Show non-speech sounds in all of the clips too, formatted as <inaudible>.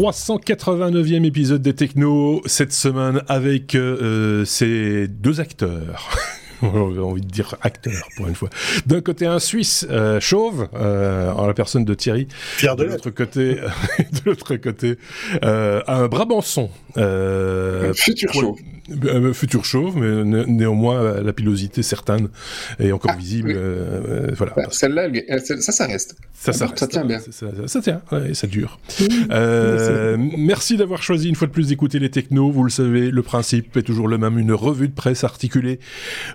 389e épisode des Technos, cette semaine avec euh, ces deux acteurs. <laughs> J'ai envie de dire acteur pour une fois. D'un côté un Suisse euh, chauve, euh, en la personne de Thierry. Pierre de l'autre côté, <laughs> de l'autre côté, euh, un Brabançon. Euh, futur chauve. Euh, futur chauve, mais néanmoins la pilosité certaine est encore ah, visible. Euh, voilà. Bah, celle-là, ça, ça reste. Ça, ça, ça tient bien. Ça, tient, ouais, ça dure. Euh, merci d'avoir choisi une fois de plus d'écouter les technos. Vous le savez, le principe est toujours le même. Une revue de presse articulée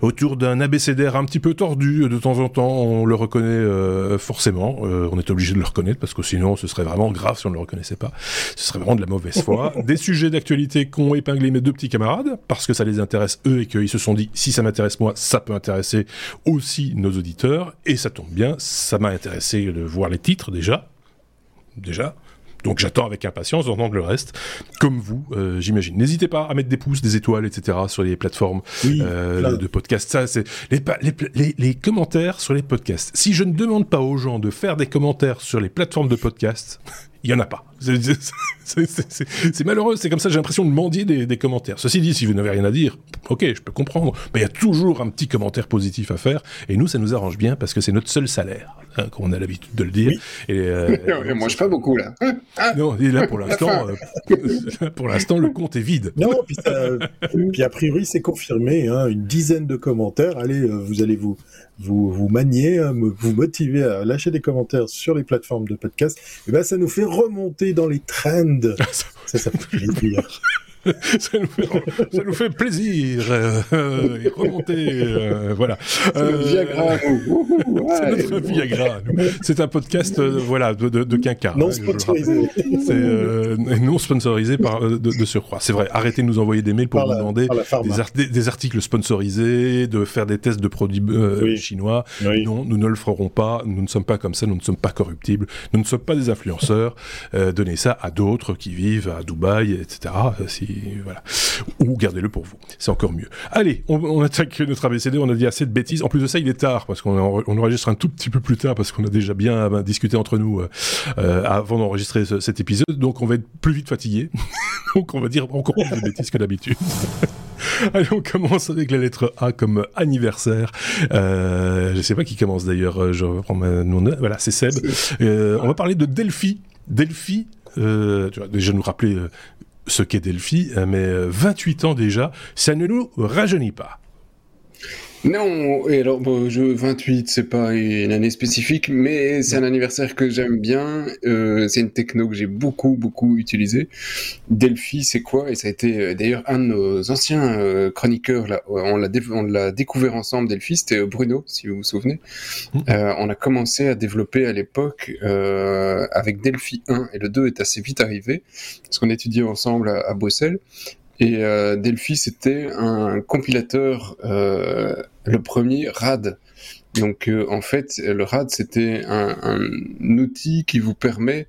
autour d'un abécédaire un petit peu tordu. De temps en temps, on le reconnaît forcément. on est obligé de le reconnaître parce que sinon, ce serait vraiment grave si on ne le reconnaissait pas. Ce serait vraiment de la mauvaise foi. <laughs> Des sujets d'actualité qu'ont épinglé mes deux petits camarades parce que ça les intéresse eux et qu'ils se sont dit si ça m'intéresse moi, ça peut intéresser aussi nos auditeurs. Et ça tombe bien, ça m'a intéressé de voir les titres déjà. Déjà. Donc j'attends avec impatience d'entendre le reste, comme vous, euh, j'imagine. N'hésitez pas à mettre des pouces, des étoiles, etc. sur les plateformes euh, de podcast. Ça, c'est les, les, les, commentaires sur les podcasts. Si je ne demande pas aux gens de faire des commentaires sur les plateformes de podcast, <laughs> il y en a pas. C'est malheureux, c'est comme ça, j'ai l'impression de mendier des, commentaires. Ceci dit, si vous n'avez rien à dire, ok, je peux comprendre, mais il y a toujours un petit commentaire positif à faire, et nous, ça nous arrange bien parce que c'est notre seul salaire, hein, comme on a l'habitude de le dire. Et, euh, <laughs> moi, je pas beaucoup là. Ah. non, et là pour l'instant, euh, <laughs> pour l'instant, le compte est vide. Non, puis, a priori, c'est confirmé, hein, une dizaine de commentaires. Allez, euh, vous allez vous vous, vous maniez, hein, vous motivez à lâcher des commentaires sur les plateformes de podcast, et ben ça nous fait remonter dans les trends. <laughs> ça, ça fait plaisir. <laughs> <laughs> ça, nous fait, ça, nous fait, plaisir euh, et remonter, euh, voilà. C'est euh, Viagra. <laughs> c'est notre Viagra. C'est un podcast, euh, voilà, de, de, de quinca. Non hein, sponsorisé. C'est euh, non sponsorisé par de, de surcroît. C'est vrai. Arrêtez de nous envoyer des mails pour nous demander des, des, articles sponsorisés, de faire des tests de produits chinois. Non, nous ne le ferons pas. Nous ne sommes pas comme ça. Nous ne sommes pas corruptibles. Nous ne sommes pas des influenceurs. donnez ça à d'autres qui vivent à Dubaï, etc. Si voilà. Ou gardez-le pour vous, c'est encore mieux. Allez, on, attaque notre ABCD, on a dit assez de bêtises. En plus de ça, il est tard, parce qu'on on enregistre un tout petit peu plus tard, parce qu'on a déjà bien ben, discuté entre nous euh, euh, avant d'enregistrer cet épisode, donc on va être plus vite fatigué. <laughs> donc on va dire encore plus de bêtises que d'habitude. <laughs> Allez, on commence avec la lettre A comme anniversaire. Euh, je sais pas qui commence d'ailleurs. Je reprends ma Voilà, c'est Seb. on va parler de Delphi. Delphi, euh, tu vas déjà nous rappeler ce qu'est Delphi, hein, mais 28 euh, ans déjà, ça ne nous rajeunit pas. Non, et alors bon, je 28, c'est pas une année spécifique, mais c'est un anniversaire que j'aime bien. Euh, c'est une techno que j'ai beaucoup beaucoup utilisée. Delphi, c'est quoi? Et ça a été euh, d'ailleurs un de nos anciens euh, chroniqueurs. Là, on l'a on l'a découvert ensemble. Delphi, c'était Bruno, si vous vous souvenez. Mmh. on a commencé à développer à l'époque avec Delphi 1 et le 2 est assez vite arrivé parce qu'on étudiait ensemble à, à Bruxelles. Et euh, Delphi, c'était un compilateur, euh, le premier RAD. Donc euh, en fait, le RAD, c'était un, un, outil qui vous permet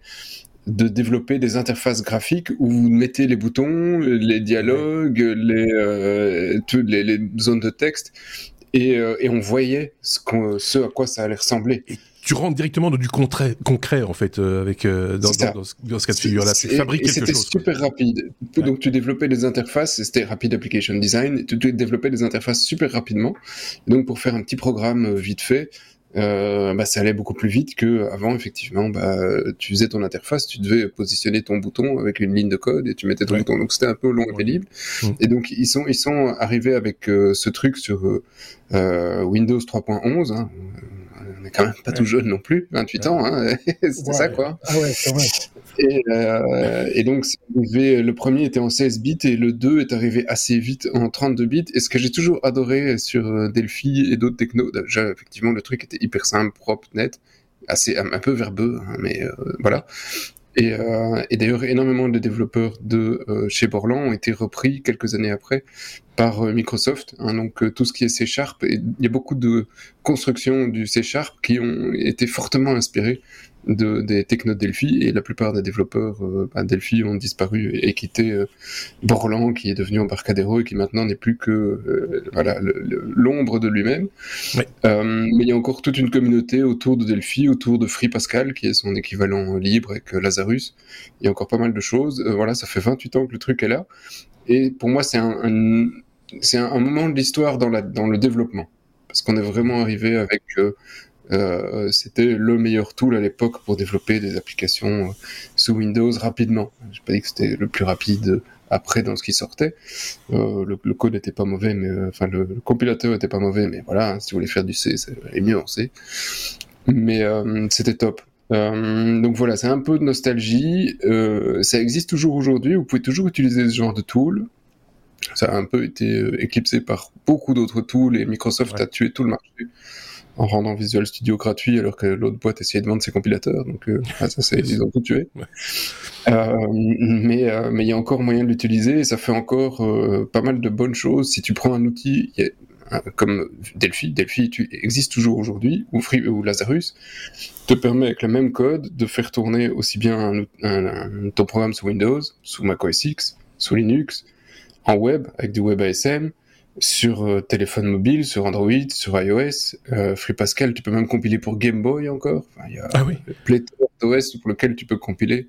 de développer des interfaces graphiques où vous mettez les boutons, les dialogues, les, euh, toutes les, les, zones de texte, et, euh, et on voyait ce, ce, à quoi ça allait ressembler tu rentres directement dans du concret, concret en fait, euh, avec euh, dans, dans, dans, ce cas de figure-là. Tu fabriques quelque chose. C'était super rapide. Donc tu développais des interfaces, c'était Rapid Application Design, tu, tu développais des interfaces super rapidement. Donc pour faire un petit programme euh, vite fait, euh, bah, ça allait beaucoup plus vite que avant effectivement bah, tu faisais ton interface tu devais positionner ton bouton avec une ligne de code et tu mettais ton bouton. Donc c'était un peu long et pénible. Et donc ils sont ils sont arrivés avec euh, ce truc sur euh, Windows 3.11 hein, quand même pas tout jeune non plus, 28 ans, hein, <laughs> c'était ça quoi. Ah ouais, c'est vrai. Et, euh, et, donc, le premier était en 16 bits et le 2 est arrivé assez vite en 32 bits. Et ce que j'ai toujours adoré sur euh, Delphi et d'autres technos, déjà, effectivement, le truc était hyper simple, propre, net, assez un, peu verbeux, hein, mais euh, voilà. Et, euh, et d'ailleurs, énormément de développeurs de euh, chez Borland ont été repris quelques années après par euh, Microsoft. Hein, donc tout ce qui est C Sharp, il y a beaucoup de constructions du C Sharp qui ont été fortement inspirées de, des technos Delphi et la plupart des développeurs euh, bah, Delphi ont disparu et, quitté euh, Borland qui est devenu Embarcadero et qui maintenant n'est plus que euh, voilà l'ombre de lui-même. mais il y a encore toute une communauté autour de Delphi, autour de Free Pascal qui est son équivalent libre avec Lazarus. Il y a encore pas mal de choses. voilà, ça fait 28 ans que le truc est là. Et pour moi, c'est un, c'est un, moment de l'histoire dans, la, dans le développement. Parce qu'on est vraiment arrivé avec euh, c'était le meilleur tool à l'époque pour développer des applications euh, sous Windows rapidement. Je pas dit que c'était le plus rapide après dans ce qui sortait. Euh, le, code n'était pas mauvais, mais enfin le, compilateur était pas mauvais, mais voilà, hein, si vous voulez faire du C, c'est mieux en C. Mais c'était top. donc voilà, c'est un peu de nostalgie. ça existe toujours aujourd'hui. Vous pouvez toujours utiliser ce genre de tool. Ça a un peu été éclipsé par beaucoup d'autres tools et Microsoft a tué tout le marché en rendant Visual Studio gratuit alors que l'autre boîte essayait de vendre ses compilateurs. Donc euh, <laughs> ça, c'est, ils ont tout tué. Euh, mais euh, mais il y a encore moyen de l'utiliser et ça fait encore pas mal de bonnes choses. Si tu prends un outil comme Delphi, Delphi tu, existe toujours aujourd'hui, ou, Free, ou Lazarus, te permet avec le même code de faire tourner aussi bien ton programme sous Windows, sous Mac OS X, sous Linux, en web avec du WebASM, sur euh, téléphone mobile, sur Android, sur iOS. Euh, Free Pascal, tu peux même compiler pour Game Boy encore. il y a ah oui. pléthore d'OS pour lequel tu peux compiler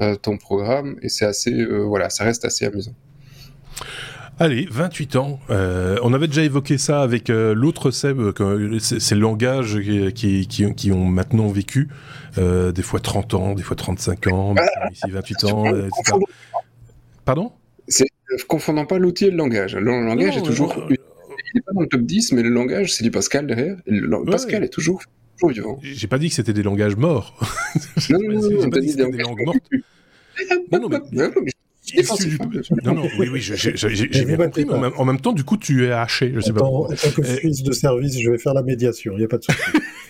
euh, ton programme et c'est assez, voilà, ça reste assez amusant. Allez, 28 ans. on avait déjà évoqué ça avec l'autre Seb, ces langages qui, qui, qui, ont maintenant vécu, des fois 30 ans, des fois 35 ans, ah, ici 28 ans, etc. Pardon? C'est confondant pas l'outil et le langage. Le langage est toujours. il n'est pas dans le top 10, mais le langage, c'est du Pascal derrière. Pascal est toujours, toujours vivant. J'ai pas dit que c'était des langages morts. <laughs> non, non, non, non, pas dit des langages morts. Non, non, mais non, non, oui, oui, j'ai bien compris, mais en même, temps, du coup, tu es haché, je sais pas. En tant que Suisse de service, je vais faire la médiation, il n'y a pas de souci.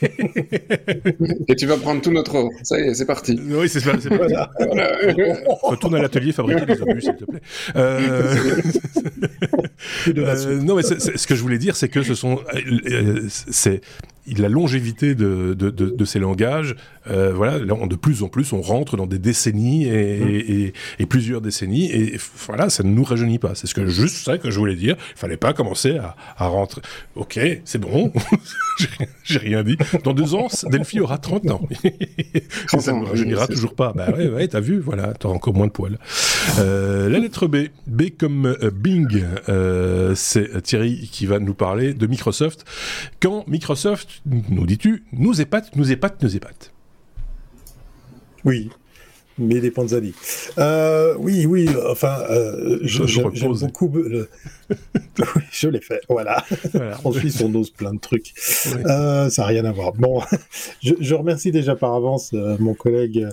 <laughs> Et tu vas prendre tout notre or. Ça y est, c'est parti. Oui, c'est ça. Voilà. Retourne <laughs> à l'atelier fabriquer des obus, s'il te plaît. Euh... euh, non, mais ce que je voulais dire, c'est que ce sont, euh, c'est la longévité de, de, de, de ces langages, euh, voilà, de plus en plus, on rentre dans des décennies et, mmh. et, et, plusieurs décennies, et voilà, ça ne nous rajeunit pas. C'est ce que juste ça que je voulais dire. Il fallait pas commencer à, à rentrer. Ok, c'est bon, <laughs> j'ai rien dit. Dans deux ans, Delphi aura 30 ans. <laughs> ça ne rajeunira toujours pas. Bah ouais, ouais, t'as vu, voilà, t'as encore moins de poils. Euh, la lettre B, B comme euh, Bing, euh, c'est Thierry qui va nous parler de Microsoft. Quand Microsoft nous dis-tu, nous épate, nous épate, nous épate. Oui, mais des Panzani. Euh, oui, oui, enfin, euh, j'aime beaucoup. <laughs> je l'ai fait, voilà. en Suisse, <laughs> on ose plein de trucs. Euh, ça n'a rien à voir. Bon, <laughs> je, remercie déjà par avance euh, mon collègue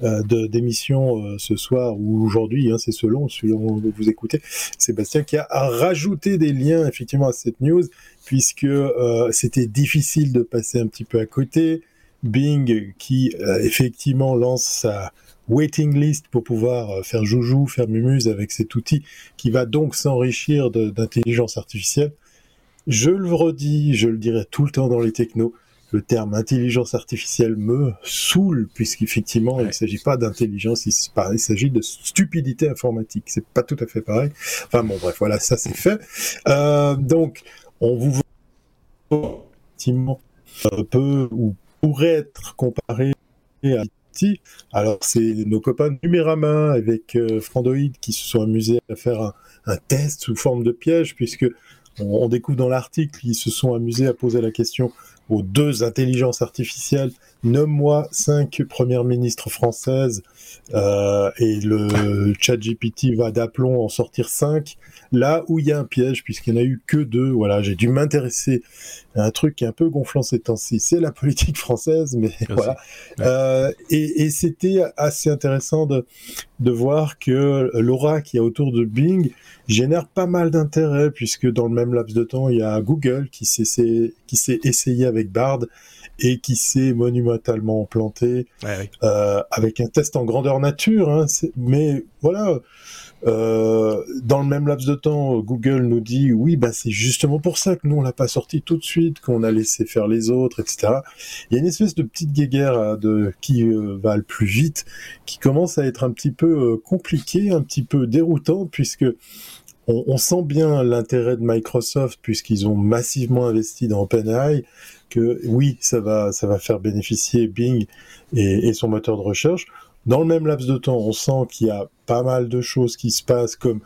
d'émission ce soir ou aujourd'hui, hein, c'est selon, selon vous écoutez, Sébastien, qui a rajouté des liens effectivement à cette news puisque euh, c'était difficile de passer un petit peu à côté. Bing, qui euh, effectivement lance sa waiting list pour pouvoir euh, faire joujou, faire mumuse avec cet outil, qui va donc s'enrichir d'intelligence artificielle. Je le redis, je le dirai tout le temps dans les technos, le terme intelligence artificielle me saoule, puisqu'effectivement, il ne s'agit pas d'intelligence, il, s'agit de stupidité informatique. C'est pas tout à fait pareil. Enfin bon, bref, voilà, ça c'est fait. donc, on vous effectivement peut ou pourrait être comparé à IT. Alors c'est nos copains Numérama avec euh, qui se sont amusés à faire un, test sous forme de piège puisque on, découvre dans l'article qu'ils se sont amusés à poser la question aux deux intelligences artificielles. Nomme-moi cinq premières ministres françaises euh, et le chat GPT va d'aplomb en sortir cinq là où il y a un piège, puisqu'il n'y en a eu que deux, voilà, j'ai dû m'intéresser à un truc qui est un peu gonflant ces temps-ci, c'est la politique française, mais voilà. Euh, et, c'était assez intéressant de, de voir que l'aura qui est autour de Bing génère pas mal d'intérêt, puisque dans le même laps de temps, il y a Google qui s'est essayé avec Bard et qui s'est monumentalement planté euh, avec un test en grandeur nature. Hein, mais voilà, Euh, dans le même laps de temps, Google nous dit oui, bah c'est justement pour ça que nous on l'a pas sorti tout de suite, qu'on a laissé faire les autres, etc. Il y a une espèce de petite guéguerre de qui va le plus vite, qui commence à être un petit peu compliqué, un petit peu déroutant, puisque on, sent bien l'intérêt de Microsoft puisqu'ils ont massivement investi dans OpenAI que oui, ça va, ça va faire bénéficier Bing et, son moteur de recherche. Dans le même laps de temps, on sent qu'il y a pas mal de choses qui se passent comme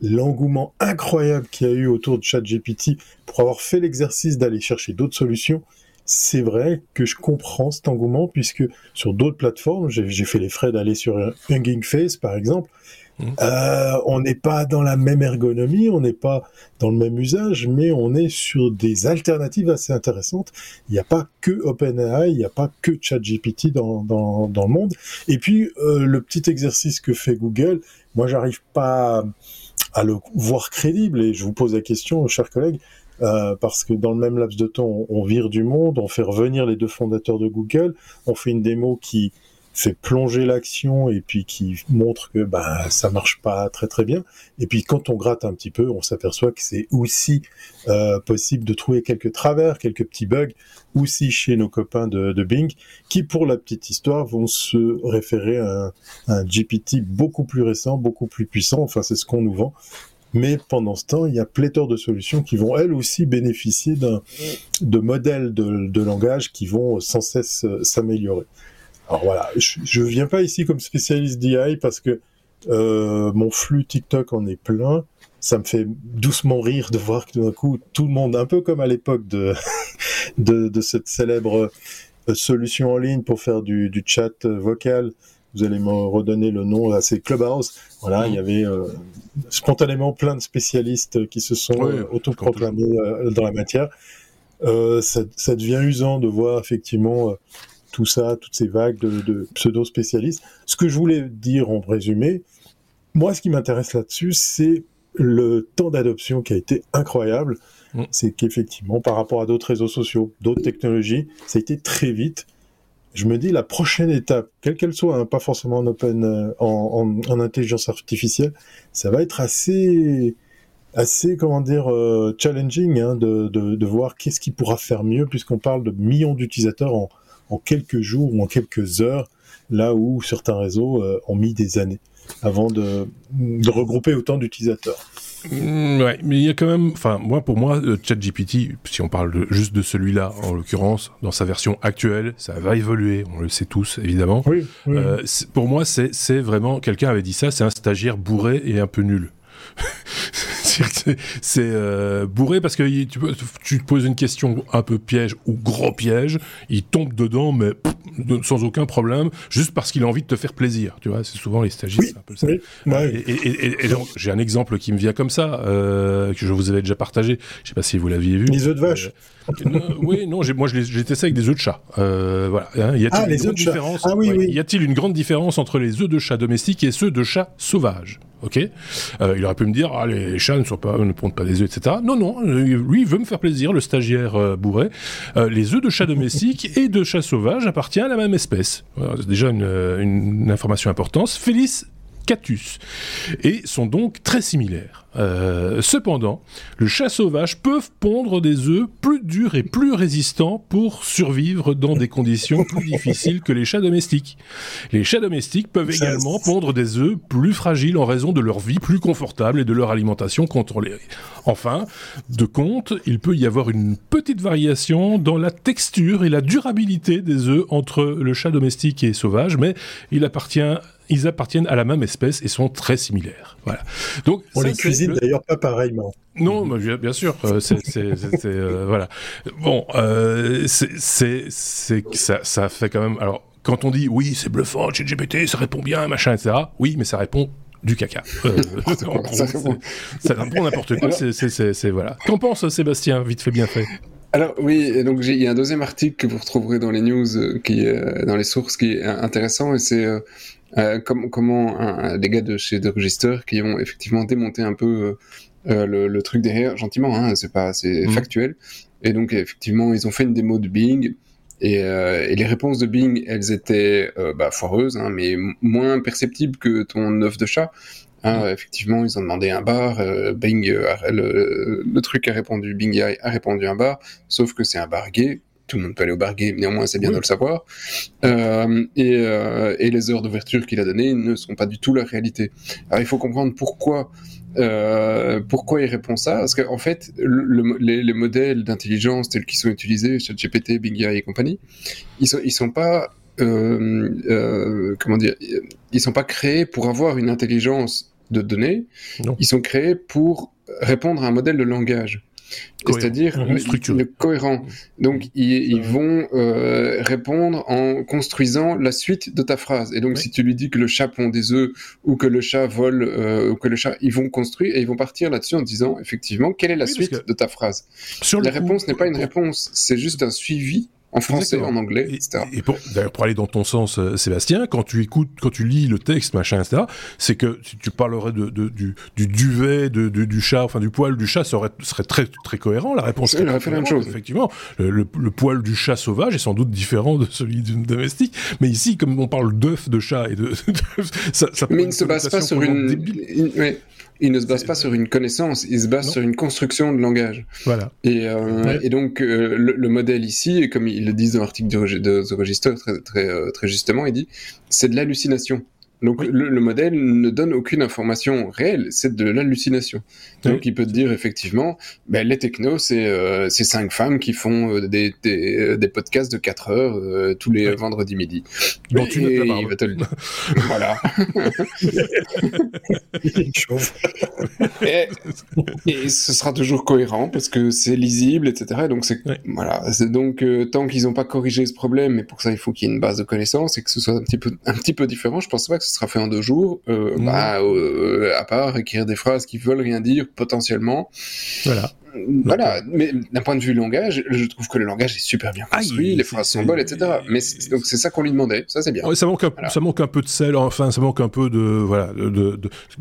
l'engouement incroyable qu'il y a eu autour de ChatGPT pour avoir fait l'exercice d'aller chercher d'autres solutions. C'est vrai que je comprends cet engouement puisque sur d'autres plateformes, j'ai fait les frais d'aller sur Hugging Face par exemple, Mmh. Euh, on n'est pas dans la même ergonomie, on n'est pas dans le même usage, mais on est sur des alternatives assez intéressantes. Il n'y a pas que OpenAI, il n'y a pas que ChatGPT dans, dans, dans le monde. Et puis, euh, le petit exercice que fait Google, moi, j'arrive pas à le voir crédible, et je vous pose la question, chers collègues, euh, parce que dans le même laps de temps, on, on, vire du monde, on fait revenir les deux fondateurs de Google, on fait une démo qui fait plonger l'action et puis qui montre que bah ça marche pas très très bien. Et puis quand on gratte un petit peu, on s'aperçoit que c'est aussi euh, possible de trouver quelques travers, quelques petits bugs aussi chez nos copains de, de, Bing, qui pour la petite histoire vont se référer à un, un GPT beaucoup plus récent, beaucoup plus puissant. Enfin c'est ce qu'on nous vend. Mais pendant ce temps, il y a pléthore de solutions qui vont elles aussi bénéficier d'un de modèles de, de langage qui vont sans cesse euh, s'améliorer. Alors voilà, je, ne viens pas ici comme spécialiste d'IA parce que euh, mon flux TikTok en est plein. Ça me fait doucement rire de voir que tout d'un coup, tout le monde, un peu comme à l'époque de, <laughs> de, cette célèbre euh, solution en ligne pour faire du, chat euh, vocal, vous allez me redonner le nom, là, c'est Clubhouse. Voilà, il y avait spontanément plein de spécialistes qui se sont autoproclamés dans la matière. Ça, ça, devient usant de voir effectivement tout ça, toutes ces vagues de, pseudo-spécialistes. Ce que je voulais dire en résumé, moi, ce qui m'intéresse là-dessus, c'est le temps d'adoption qui a été incroyable. Mm. C'est qu'effectivement, par rapport à d'autres réseaux sociaux, d'autres technologies, ça a été très vite. Je me dis, la prochaine étape, quelle qu'elle soit, hein, pas forcément en open, euh, en, intelligence artificielle, ça va être assez, assez, comment dire, euh, challenging hein, de, de, voir qu'est-ce qui pourra faire mieux, puisqu'on parle de millions d'utilisateurs en, en quelques jours ou en quelques heures, là où certains réseaux euh, ont mis des années avant de, regrouper autant d'utilisateurs. Mm, ouais, mais il y a quand même, enfin, moi, pour moi, ChatGPT, si on parle juste de celui-là, en l'occurrence, dans sa version actuelle, ça va évoluer, on le sait tous, évidemment. Oui, euh, pour moi, c'est vraiment, quelqu'un avait dit ça, c'est un stagiaire bourré et un peu nul. <laughs> c'est euh, bourré parce que tu, tu, te poses une question un peu piège ou gros piège, il tombe dedans, mais sans aucun problème, juste parce qu'il a envie de te faire plaisir. Tu vois, c'est souvent les stagiaires, c'est un peu ça. et, donc, j'ai un exemple qui me vient comme ça, euh, que je vous avais déjà partagé. Je sais pas si vous l'aviez vu. Les œufs de vache. Euh, oui, non, moi j'ai testé avec des œufs de chat. voilà. Hein, y a-t-il une différence ah, oui, oui. Y a-t-il une grande différence entre les œufs de chat domestiques et ceux de chat sauvages? Ok euh, Il aurait pu me dire, ah, les chats ne, sont pas, ne pondent pas des œufs, etc. Non, non, euh, lui, il veut me faire plaisir, le stagiaire euh, bourré. les œufs de chat domestique et de chat sauvage appartiennent à la même espèce. C'est déjà une, une information importante. Félix Catus, et sont donc très similaires. Euh, cependant, le chat sauvage peuvent pondre des œufs plus durs et plus résistants pour survivre dans des conditions plus difficiles que les chats domestiques. Les chats domestiques peuvent également pondre des œufs plus fragiles en raison de leur vie plus confortable et de leur alimentation contrôlée. Enfin, de compte, il peut y avoir une petite variation dans la texture et la durabilité des œufs entre le chat domestique et sauvage, mais il appartient ils appartiennent à la même espèce et sont très similaires. Voilà. Donc on les cuisine d'ailleurs pas pareillement. Non, bien sûr, euh, <laughs> c'est euh, voilà. Bon, euh, c'est ça, ça fait quand même. Alors, quand on dit oui, c'est bluffant, GPT, ça répond bien, machin, etc. Oui, mais ça répond du caca. <laughs> ça répond n'importe quoi. C'est voilà. Qu'en pense Sébastien Vite fait, bien fait? Alors oui, donc il y a un deuxième article que vous retrouverez dans les news, qui dans les sources, qui est intéressant, et c'est euh, comment un, des gars de chez The Register qui ont effectivement démonté un peu euh, le, le, truc derrière, gentiment, hein, c'est pas, c'est mhm. factuel. Et donc effectivement, ils ont fait une démo de Bing. Et, euh, et les réponses de Bing, elles étaient euh, bah, foireuses, hein, mais moins perceptibles que ton œuf de chat. Hein, effectivement, ils ont demandé un bar. Bing, le, truc a répondu, Bing a répondu un bar, sauf que c'est un bar gay tout le monde peut aller au bar néanmoins c'est bien de le savoir. Euh, et, euh, et, les heures d'ouverture qu'il a données ne sont pas du tout la réalité. Alors il faut comprendre pourquoi euh, pourquoi il répond ça Parce qu'en fait, le, les, les, modèles d'intelligence tels qu'ils sont utilisés, ChatGPT, Bing AI et compagnie, ils sont, ils sont pas, comment dire, ils sont pas créés pour avoir une intelligence de données. Non. Ils sont créés pour répondre à un modèle de langage c'est-à-dire le, cohérent. Donc ils, vont euh, répondre en construisant la suite de ta phrase. Et donc si tu lui dis que le chat pond des œufs ou que le chat vole euh, ou que le chat, ils vont construire et ils vont partir là-dessus en disant effectivement quelle est la suite de ta phrase? la réponse n'est pas une réponse, c'est juste un suivi en français, en anglais, etc. Et, pour, d'ailleurs, pour aller dans ton sens, euh, Sébastien, quand tu écoutes, quand tu lis le texte, machin, etc., c'est que si tu parlerais de, de du, du, duvet de, du chat, enfin du poil du chat, ça aurait, serait très, très cohérent. La réponse serait la même chose. Effectivement, le, le, poil du chat sauvage est sans doute différent de celui d'une domestique, mais ici, comme on parle d'œuf de chat et de, <laughs> ça, ça mais il ne se base pas sur une, une il ne se base pas sur une connaissance, il se base sur une construction de langage. Voilà. Et, euh, et donc euh, le, modèle ici, comme ils le disent dans l'article de, de The Register très, très, euh, très justement, il dit c'est de l'hallucination. Donc le, modèle ne donne aucune information réelle, c'est de l'hallucination. Donc il peut te dire effectivement, ben, les technos, c'est euh, cinq femmes qui font euh, des, des, euh, des, podcasts de 4 heures euh, tous les vendredis midi. Bon, tu et, il va te le dire. <laughs> voilà. <laughs> et, et, ce sera toujours cohérent parce que c'est lisible, etc. donc c'est voilà. Donc tant qu'ils n'ont pas corrigé ce problème, mais pour ça il faut qu'il y ait une base de connaissances et que ce soit un petit peu un petit peu différent, je pense pas que ce sera fait en deux jours, euh, mmh. bah, euh, à part écrire des phrases qui veulent rien dire potentiellement. Voilà. Voilà, mais d'un point de vue langage, je trouve que le langage est super bien ah, construit, les phrases sont bonnes, etc. Mais donc c'est ça qu'on lui demandait, ça c'est bien. ça manque, un, ça manque un peu de sel, enfin ça manque un peu de voilà, de,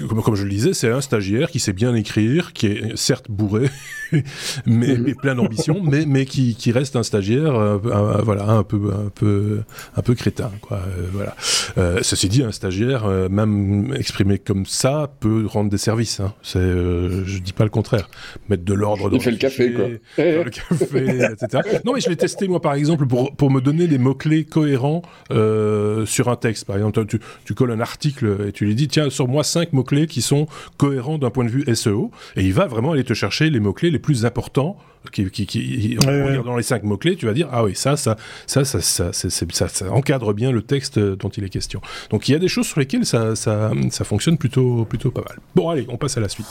comme, comme, je le disais, c'est un stagiaire qui sait bien écrire, qui est certes bourré, <laughs> mais, mhm. plein d'ambition, mais mais qui, qui, reste un stagiaire, euh, voilà, un peu un peu un peu crétin, quoi. Euh, voilà. Euh, ceci dit, un stagiaire, même exprimé comme ça, peut rendre des services. Hein. C'est, je dis pas le contraire, mettre de l'ordre il fait le café, quoi. le café, etc. <laughs> Non, mais je l'ai testé, moi, par exemple, pour, pour me donner les mots-clés cohérents euh, sur un texte. Par exemple, tu, tu, colles un article et tu lui dis, tiens, sur moi cinq mots-clés qui sont cohérents d'un point de vue SEO. Et il va vraiment aller te chercher les mots-clés les plus importants qui, qui, qui en regardant les cinq mots clés, tu vas dire ah oui ça ça ça ça ça, ça, ça, ça, encadre bien le texte dont il est question. Donc il y a des choses sur lesquelles ça, ça, ça fonctionne plutôt plutôt pas mal. Bon allez, on passe à la suite.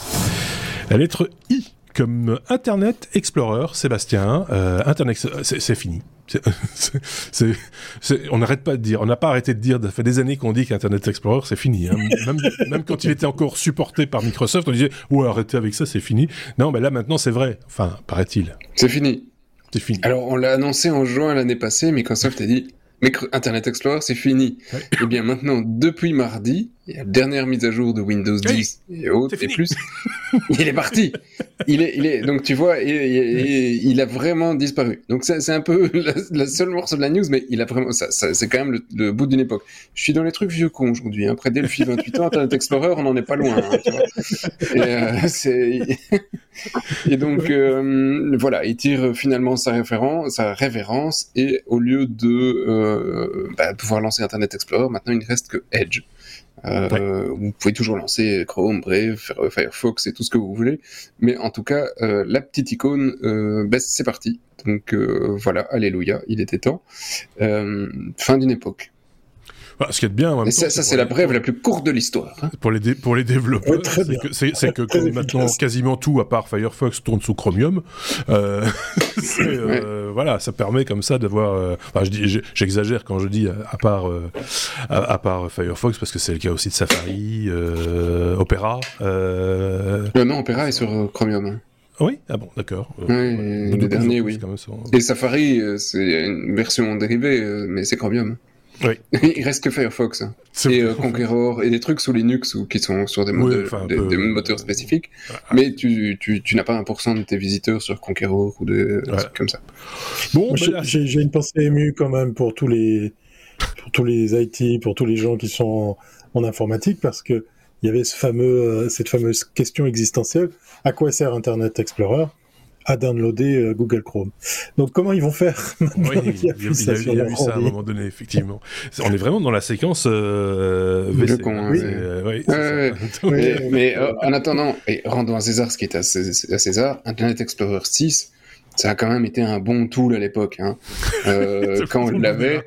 La lettre I comme Internet Explorer, Sébastien. Euh, Internet, c'est fini. <laughs> on n'arrête pas de dire, on n'a pas arrêté de dire, ça fait des années qu'on dit qu'Internet Explorer c'est fini. Hein. <laughs> Même, même, quand il était encore supporté par Microsoft, on disait ouais arrêtez avec ça, c'est fini. Non, mais là maintenant c'est vrai. Enfin, paraît-il. C'est fini. C'est fini. Alors on l'a annoncé en juin l'année passée, Microsoft a dit Internet Explorer, c'est fini. Et eh bien maintenant, depuis mardi, la dernière mise à jour de Windows 10 et autres et plus, <laughs> il est parti. Il est, il est, donc tu vois, il, a vraiment disparu. Donc c'est un peu <laughs> la, seule morceau de la news, mais il a vraiment, ça, c'est quand même le, bout d'une époque. Je suis dans les trucs vieux cons aujourd'hui. Hein. Après Delphi 28 ans, Internet Explorer, on n'en est pas loin. Hein, tu vois. Et, euh, <laughs> et donc euh, voilà, il tire finalement sa référence, sa révérence, et au lieu de euh, bah, pouvoir lancer Internet Explorer, maintenant il ne reste que Edge. Euh, Vous pouvez toujours lancer Chrome, Brave, Firefox et tout ce que vous voulez, mais en tout cas, euh, la petite icône, euh, bah, c'est parti. Donc euh, voilà, alléluia, il était temps. fin d'une époque. Ce qui est bien. ça, c'est la brève la plus courte de l'histoire. Hein. Pour les pour les développeurs, c'est que, que maintenant quasiment tout à part Firefox tourne sous Chromium. Euh, <laughs> euh, Voilà, ça permet comme ça d'avoir. Euh, enfin, j'exagère quand je dis à part à, part Firefox parce que c'est le cas aussi de Safari, Opera. non, Opera est sur Chromium. Hein. Oui, ah bon, d'accord. Oui, le dernier, oui. Et Safari, c'est une version dérivée, mais c'est Chromium. Oui. <laughs> Il reste que Firefox hein. et euh, Conqueror et des trucs sous Linux ou qui sont sur des, des, moteurs spécifiques. Mais tu, tu, tu n'as pas 1% de tes visiteurs sur Conqueror ou des, trucs comme ça. Bon, ben j'ai une pensée émue quand même pour tous les pour tous les IT, pour tous les gens qui sont en, informatique parce que il y avait ce fameux, cette fameuse question existentielle à quoi sert Internet Explorer? À downloader euh, Google Chrome. Donc comment ils vont faire <laughs> Oui, il y a, vu ça, à un moment donné, effectivement. On est vraiment dans la séquence euh, oui. mais, euh, en attendant, et rendons à César ce qui est à, César, Internet Explorer 6, ça a quand même été un bon tool à l'époque. Hein. <laughs> Euh, quand on l'avait,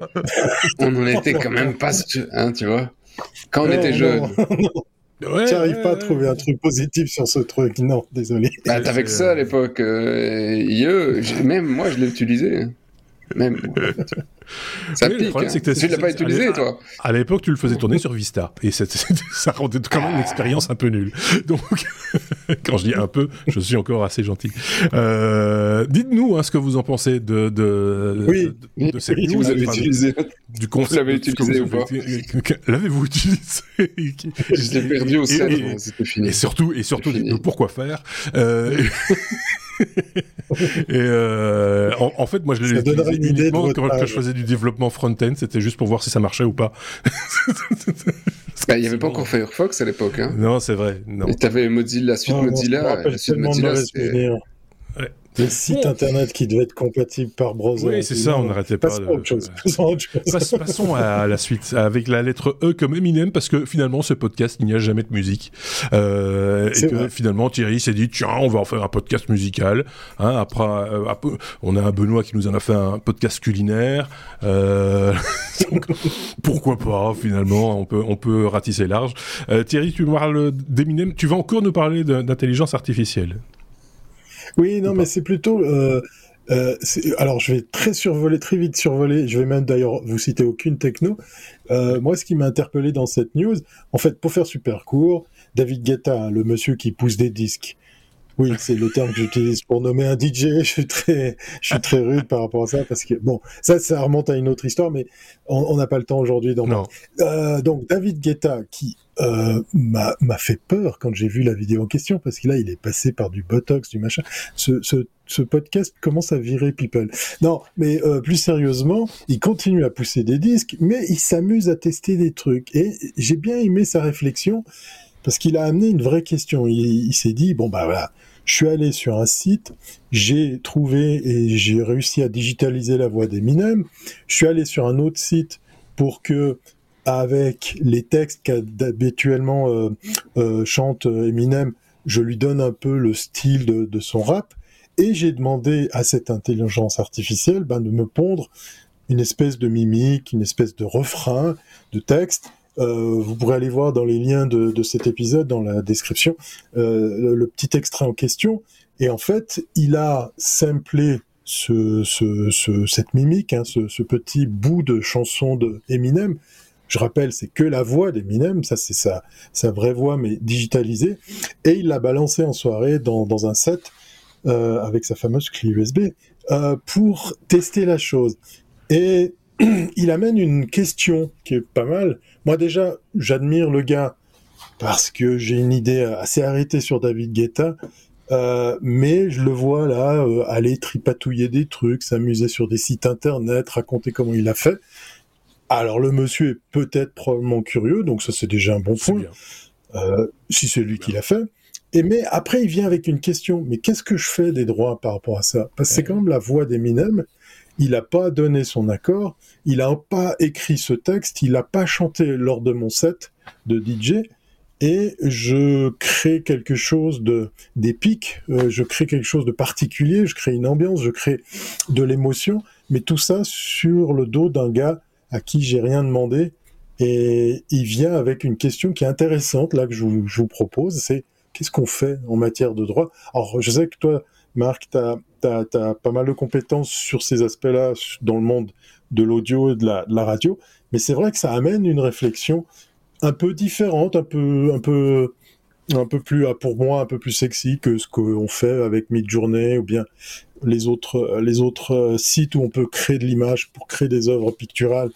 on n'en était quand même pas, hein, tu vois. Quand on était jeune. Ouais, J'arrive pas à trouver un truc positif sur ce truc. Non, désolé. Bah, t'avais que ça à l'époque. Euh, même moi, je l'ai utilisé. Même. <laughs> Ça pique. Hein. Que tu l'as pas utilisé, toi. À l'époque, tu le faisais tourner sur Vista. Et <laughs> ça rendait quand même une expérience un peu nulle. <laughs> Donc, quand je dis un peu, je suis encore assez gentil. Euh, dites-nous hein, ce que vous en pensez de, de, oui. de, de cette oui, news. Vous avez utilisé. Du concept. Vous l'avez utilisé ou pas L'avez-vous utilisé? Je l'ai perdu au centre. C'était fini. Et surtout, et surtout, pourquoi faire euh, <laughs> et euh, en, fait, moi, je l'ai utilisé uniquement quand, je faisais du développement front-end. C'était juste pour voir si ça marchait ou pas. <laughs> Bah, il n'y avait pas encore Firefox à l'époque. Hein. Non, c'est vrai. Non. Et tu avais Mozilla, la suite Mozilla. La suite Mozilla, les sites internet qui devaient être compatibles par browser. Oui, c'est ça, on n'arrêtait pas. Passons, autre chose. <laughs> Passons, à la suite, avec la lettre E comme Eminem, parce que finalement, ce podcast, il n'y a jamais de musique. Euh, et que finalement, Thierry s'est dit, tiens, on va en faire un podcast musical. Hein, après, euh, on a un Benoît qui nous en a fait un podcast culinaire. Euh, <laughs> pourquoi pas, finalement, on peut, on peut ratisser large. Euh, Thierry, tu parles d'Eminem, tu vas encore nous parler d'intelligence artificielle. Oui, non, mais c'est plutôt. Euh, euh, alors, je vais très survoler, très vite survoler. Je vais même d'ailleurs vous citer aucune techno. Euh, moi, ce qui m'a interpellé dans cette news, en fait, pour faire super court, David Guetta, le monsieur qui pousse des disques, oui, c'est le terme que j'utilise pour nommer un DJ. Je suis très, je suis très rude par rapport à ça parce que bon, ça, ça remonte à une autre histoire, mais on n'a pas le temps aujourd'hui. Donc, euh, donc David Guetta qui euh, m'a fait peur quand j'ai vu la vidéo en question parce que là, il est passé par du botox, du machin. Ce, ce, ce podcast commence à virer people. Non, mais euh, plus sérieusement, il continue à pousser des disques, mais il s'amuse à tester des trucs. Et j'ai bien aimé sa réflexion parce qu'il a amené une vraie question. Il, s'est dit bon bah voilà je suis allé sur un site, j'ai trouvé et j'ai réussi à digitaliser la voix d'Eminem. Je suis allé sur un autre site pour que, avec les textes qu'habituellement euh, euh, chante Eminem, je lui donne un peu le style de, son rap. Et j'ai demandé à cette intelligence artificielle ben, de me pondre une espèce de mimique, une espèce de refrain de texte euh, vous pourrez aller voir dans les liens de, cet épisode, dans la description, euh, le, petit extrait en question. Et en fait, il a simplé ce, cette mimique, hein, ce, petit bout de chanson de Eminem. Je rappelle, c'est que la voix d'Eminem, ça c'est sa, vraie voix, mais digitalisée. Et il l'a balancé en soirée dans, dans un set euh, avec sa fameuse clé USB pour tester la chose. Et <clears throat> il amène une question qui est pas mal. Moi déjà, j'admire le gars parce que j'ai une idée assez arrêtée sur David Guetta, euh, mais je le vois là euh, aller tripatouiller des trucs, s'amuser sur des sites internet, raconter comment il a fait. Alors le monsieur est peut-être probablement curieux, donc ça c'est déjà un bon point, euh, si c'est lui qui l'a fait. Et mais après il vient avec une question, mais qu'est-ce que je fais des droits par rapport à ça? Parce que c'est quand même la voix d'Eminem, il n'a pas donné son accord, il n'a pas écrit ce texte, il n'a pas chanté lors de mon set de DJ, et je crée quelque chose de d'épique, euh, je crée quelque chose de particulier, je crée une ambiance, je crée de l'émotion, mais tout ça sur le dos d'un gars à qui j'ai rien demandé, et il vient avec une question qui est intéressante là que je vous, je vous propose, c'est qu'est-ce qu'on fait en matière de droit? Alors je sais que toi, Marc, tu as pas mal de compétences sur ces aspects-là dans le monde de l'audio et de la, radio, mais c'est vrai que ça amène une réflexion un peu différente, un peu, plus, pour moi, un peu plus sexy que ce qu'on fait avec Midjourney ou bien les autres, les autres sites où on peut créer de l'image pour créer des œuvres picturales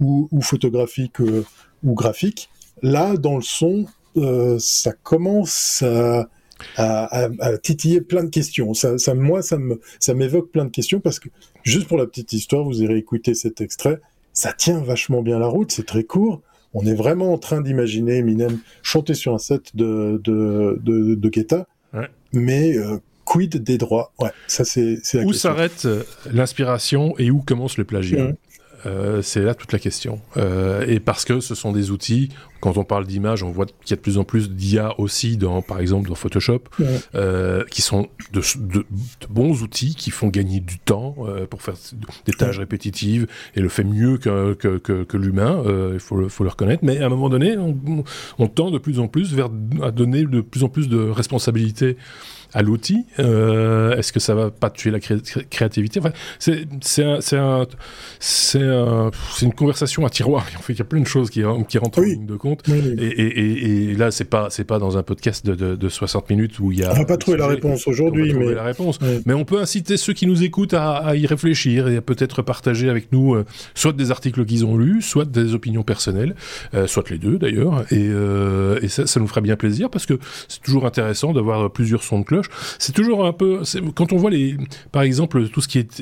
ou, photographiques euh, ou graphiques. Là, dans le son, euh, ça commence à, à, titiller plein de questions. Ça, ça moi, ça me, ça m'évoque plein de questions parce que juste pour la petite histoire, vous irez écouter cet extrait. Ça tient vachement bien la route. C'est très court. on est vraiment en train d'imaginer Eminem chanter sur un set de, de, de, de Guetta, mais euh, quid des droits? Ouais, ça c'est Où s'arrête euh, l'inspiration et où commence le plagiat? Mmh. Euh, c'est là toute la question. Euh, et parce que ce sont des outils, quand on parle d'image, on voit qu'il y a de plus en plus d'IA aussi, dans, par exemple dans Photoshop, euh, qui sont de, bons outils qui font gagner du temps pour faire des tâches répétitives et le fait mieux que, que, l'humain, il faut le, faut le reconnaître. Mais à un moment donné, on, tend de plus en plus vers à donner de plus en plus de responsabilités à l'outil euh, Est-ce que ça va pas tuer la créativité? Enfin, C'est un, un, un, une conversation à tiroir. En fait, il y a plein de choses qui, qui rentrent en ligne de compte. Et, et, et, là, c'est pas c'est pas dans un podcast de, de, 60 minutes où il y a. On va pas trouver la réponse aujourd'hui, mais la réponse. Mais on peut inciter ceux qui nous écoutent à, à y réfléchir et à peut-être partager avec nous euh, soit des articles qu'ils ont lus, soit des opinions personnelles, euh, soit les deux d'ailleurs. Et, et ça, ça nous ferait bien plaisir parce que c'est toujours intéressant d'avoir plusieurs sons de cloche c'est toujours un peu. Quand on voit les, par exemple, tout ce qui est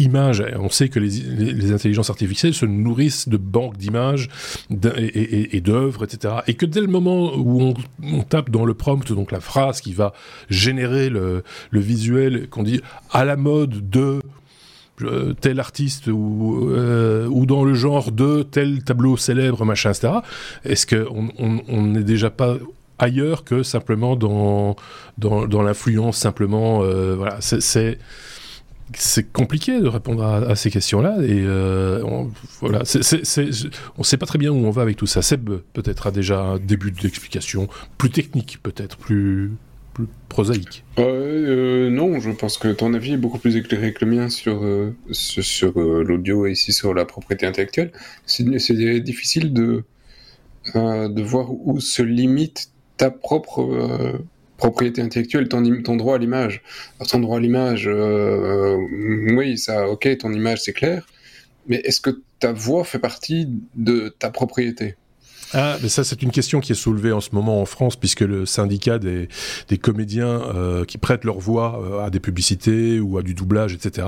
images, on sait que les, intelligences artificielles se nourrissent de banques d'images et, d'œuvres, etc. Et que dès le moment où on, tape dans le prompt, donc la phrase qui va générer le, visuel, qu'on dit à la mode de tel artiste ou, euh, ou dans le genre de tel tableau célèbre, machin, etc. Est-ce qu'on n'est déjà pas ailleurs que simplement dans, dans, l'influence, simplement. Euh, voilà, c'est c'est compliqué de répondre à, ces questions-là et euh, on, voilà, on sait pas très bien où on va avec tout ça. Seb peut-être a déjà un début d'explication plus technique, peut-être plus, plus prosaïque. Euh, non, je pense que ton avis est beaucoup plus éclairé que le mien sur sur, l'audio et ici sur la propriété intellectuelle. C'est difficile de de voir où se limite ta propre euh, propriété intellectuelle, ton, droit à l'image. ton droit à l'image, euh, euh, oui, ça, ok, ton image c'est clair, mais est-ce que ta voix fait partie de ta propriété? Ah, mais ça, c'est une question qui est soulevée en ce moment en France, puisque le syndicat des comédiens qui prêtent leur voix à des publicités ou à du doublage, etc.,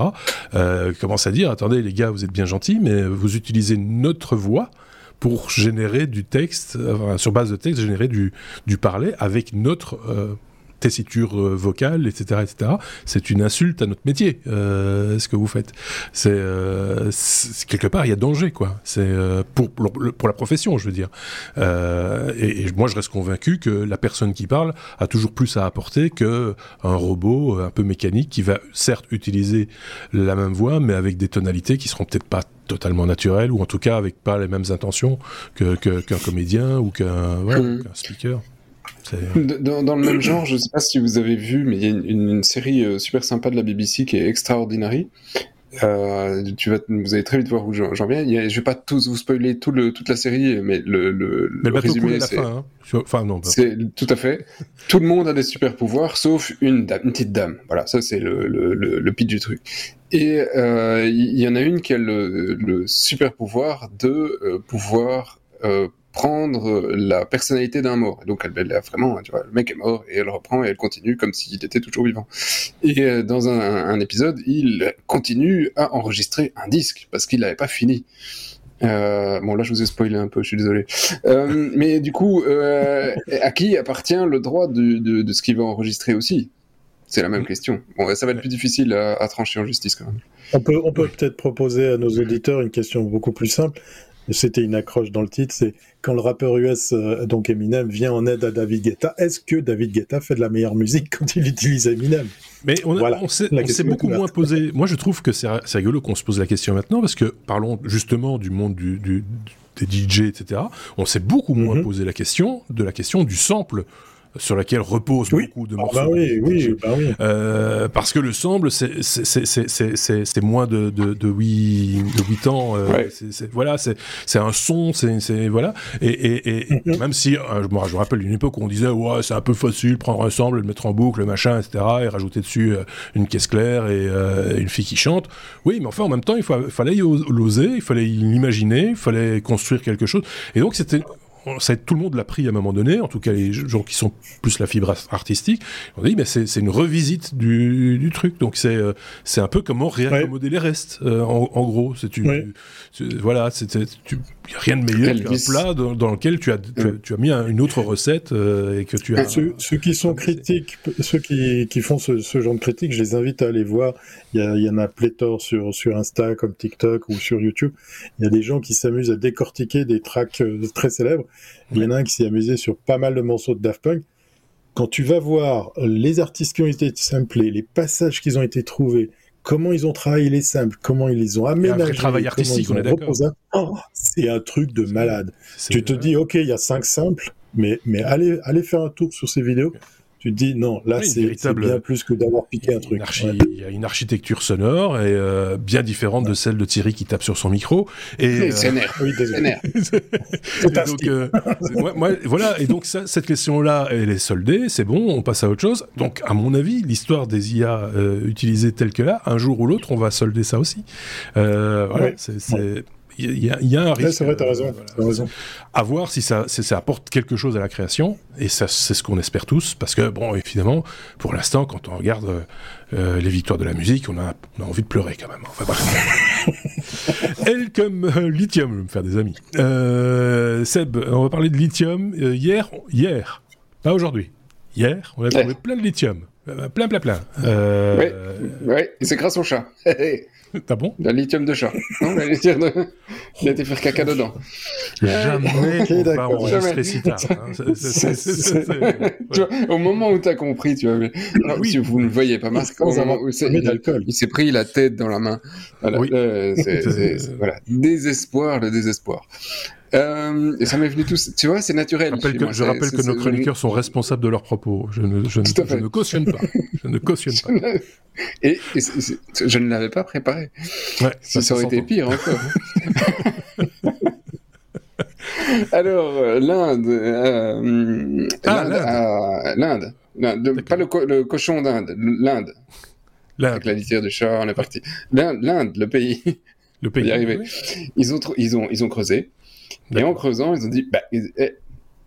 commence à dire attendez, les gars, vous êtes bien gentils, mais vous utilisez notre voix pour générer du texte, sur base de texte, générer du, du parler avec notre euh, tessiture euh, vocale, etc., etc. C'est une insulte à notre métier, euh, ce que vous faites. C'est euh, quelque part il y a danger, quoi. C'est euh, pour, pour la profession, je veux dire. Et, et, moi, je reste convaincu que la personne qui parle a toujours plus à apporter que un robot un peu mécanique qui va certes utiliser la même voix, mais avec des tonalités qui seront peut-être pas totalement naturelles ou en tout cas avec pas les mêmes intentions que qu'un comédien ou qu'un mmh. speaker. Dans, dans, le même genre, je ne sais pas si vous avez vu, mais il y a une, série euh, super sympa de la BBC qui est Extraordinary. Euh, tu vas, vous allez très vite voir où j'en viens. Je ne vais pas tous vous spoiler tout le, toute la série, mais le, le, mais le résumé, c'est... Hein. Enfin, non. C'est tout à fait. Tout le monde a des super pouvoirs, sauf une dame, une petite dame. Voilà, ça c'est le, le, le, pitch du truc. Et euh, il y, en a une qui a le, super pouvoir de euh, pouvoir prendre la personnalité d'un mort. donc elle, elle, vraiment, tu vois, le mec est mort et elle reprend et elle continue comme s'il était toujours vivant. Et euh, dans un, un, épisode, il continue à enregistrer un disque parce qu'il n'avait pas fini. Euh, bon là je vous ai spoilé un peu, je suis désolé. Euh, <laughs> mais du coup, euh, à qui appartient le droit de, de, de ce qu'il va enregistrer aussi? C'est la même mm. question. Bon, ça va être plus difficile à, à trancher en justice quand même. On peut, on peut peut-être proposer à nos auditeurs une question beaucoup plus simple c'était une accroche dans le titre, c'est quand le rappeur US, euh, donc Eminem, vient en aide à David Guetta, est-ce que David Guetta fait de la meilleure musique quand il utilise Eminem? Mais on, on s'est beaucoup moins posé. Moi, je trouve que c'est rigolo qu'on se pose la question maintenant, parce que parlons justement du monde du, du, des DJ, etc. On s'est beaucoup moins mhm. posé la question de la question du sample sur laquelle repose beaucoup de ah, morceaux. bah oui, oui, bah oui. Euh, parce que le semble, c'est moins de, de, de, 8, de 8 ans. Euh, c'est voilà, c'est un son, c'est voilà. Et, et, et mm-hmm. même si, euh, moi, je me rappelle une époque où on disait, ouais, c'est un peu facile, prendre un sample, le mettre en boucle, machin, etc., et rajouter dessus euh, une caisse claire et euh, une fille qui chante. Oui, mais enfin, en même temps, il fallait l'oser, il fallait l'imaginer, il fallait construire quelque chose. Et donc, c'était ça, tout le monde l'a pris à un moment donné, en tout cas les gens qui sont plus la fibre artistique, on dit mais c'est une revisite du, du truc, donc c'est euh, c'est un peu comment réaccommoder les restes, euh, en, en, gros, c'est une, voilà, c'est a rien de meilleur qu'un plat dans, dans, lequel tu as, tu as, mis une autre recette euh, et que tu as. Ceux, ceux qui sont critiques, ceux qui, qui font ce, ce, genre de critiques, je les invite à aller voir. Il y, a, il y en a pléthore sur, sur Insta, comme TikTok ou sur YouTube. Il y a des gens qui s'amusent à décortiquer des tracks euh, très célèbres. Il y en a un qui s'est amusé sur pas mal de morceaux de Daft Punk. Quand tu vas voir les artistes qui ont été samplés, les passages qui ont été trouvés, comment ils ont travaillé les samples, comment ils les ont aménagés. Un travail artistique, on est d'accord. Oh, c'est un truc de malade. Tu te dis, ok, il y a cinq samples, mais, mais allez, allez faire un tour sur ces vidéos tu te dis non, là c'est bien plus que d'avoir piqué un truc. Il y a une architecture sonore et euh, bien différente de celle de Thierry qui tape sur son micro. Et c'est euh, oui, désolé. <laughs> donc, euh, voilà. Et donc ça, cette question-là, elle est soldée, c'est bon, on passe à autre chose. Donc à mon avis, l'histoire des IA utilisées telles que là, un jour ou l'autre, on va solder ça aussi. voilà, c'est il y, y, a un risque. c'est vrai, t'as raison, raison. À voir si ça, si ça apporte quelque chose à la création, et ça, c'est ce qu'on espère tous, parce que, bon, évidemment, pour l'instant, quand on regarde euh, les victoires de la musique, on a, on a envie de pleurer quand même. Enfin, <laughs> Elle comme euh, lithium, je vais me faire des amis. Euh, Seb, on va parler de lithium. Euh, hier, hier, pas aujourd'hui. Hier, on a trouvé plein de lithium. Euh, plein, plein, plein. Oui, ouais, c'est grâce au chat. <laughs> T'as bon Le lithium de chat. Non, lithium de... Il a été faire caca dedans. Jamais on va enregistrer si tard. au moment où t'as compris, tu vois, mais... oui. si vous ne le voyez pas, Marc, au moment où il, il s'est pris la tête dans la main. Voilà, oui. euh, <laughs> voilà. désespoir, le désespoir. Euh, et ça m'est venu tout. Tu vois, c'est naturel. Je rappelle que, je rappelle que nos chroniqueurs sont responsables de leurs propos. Je ne, je ne, je ne cautionne pas. Je ne cautionne pas. <laughs> Et, et je ne l'avais pas préparé. Ouais, ça, ça aurait été pire encore. <laughs> Alors, euh, l'Inde. Euh, ah, l'Inde. l'Inde. Pas le, co le cochon d'Inde, l'Inde. Avec la litière de chat, on est parti. L'Inde, le pays. Le pays. Y arriver. Ils, ont, ils, ont, ils ont creusé. Et en creusant, ils ont dit bah, eh,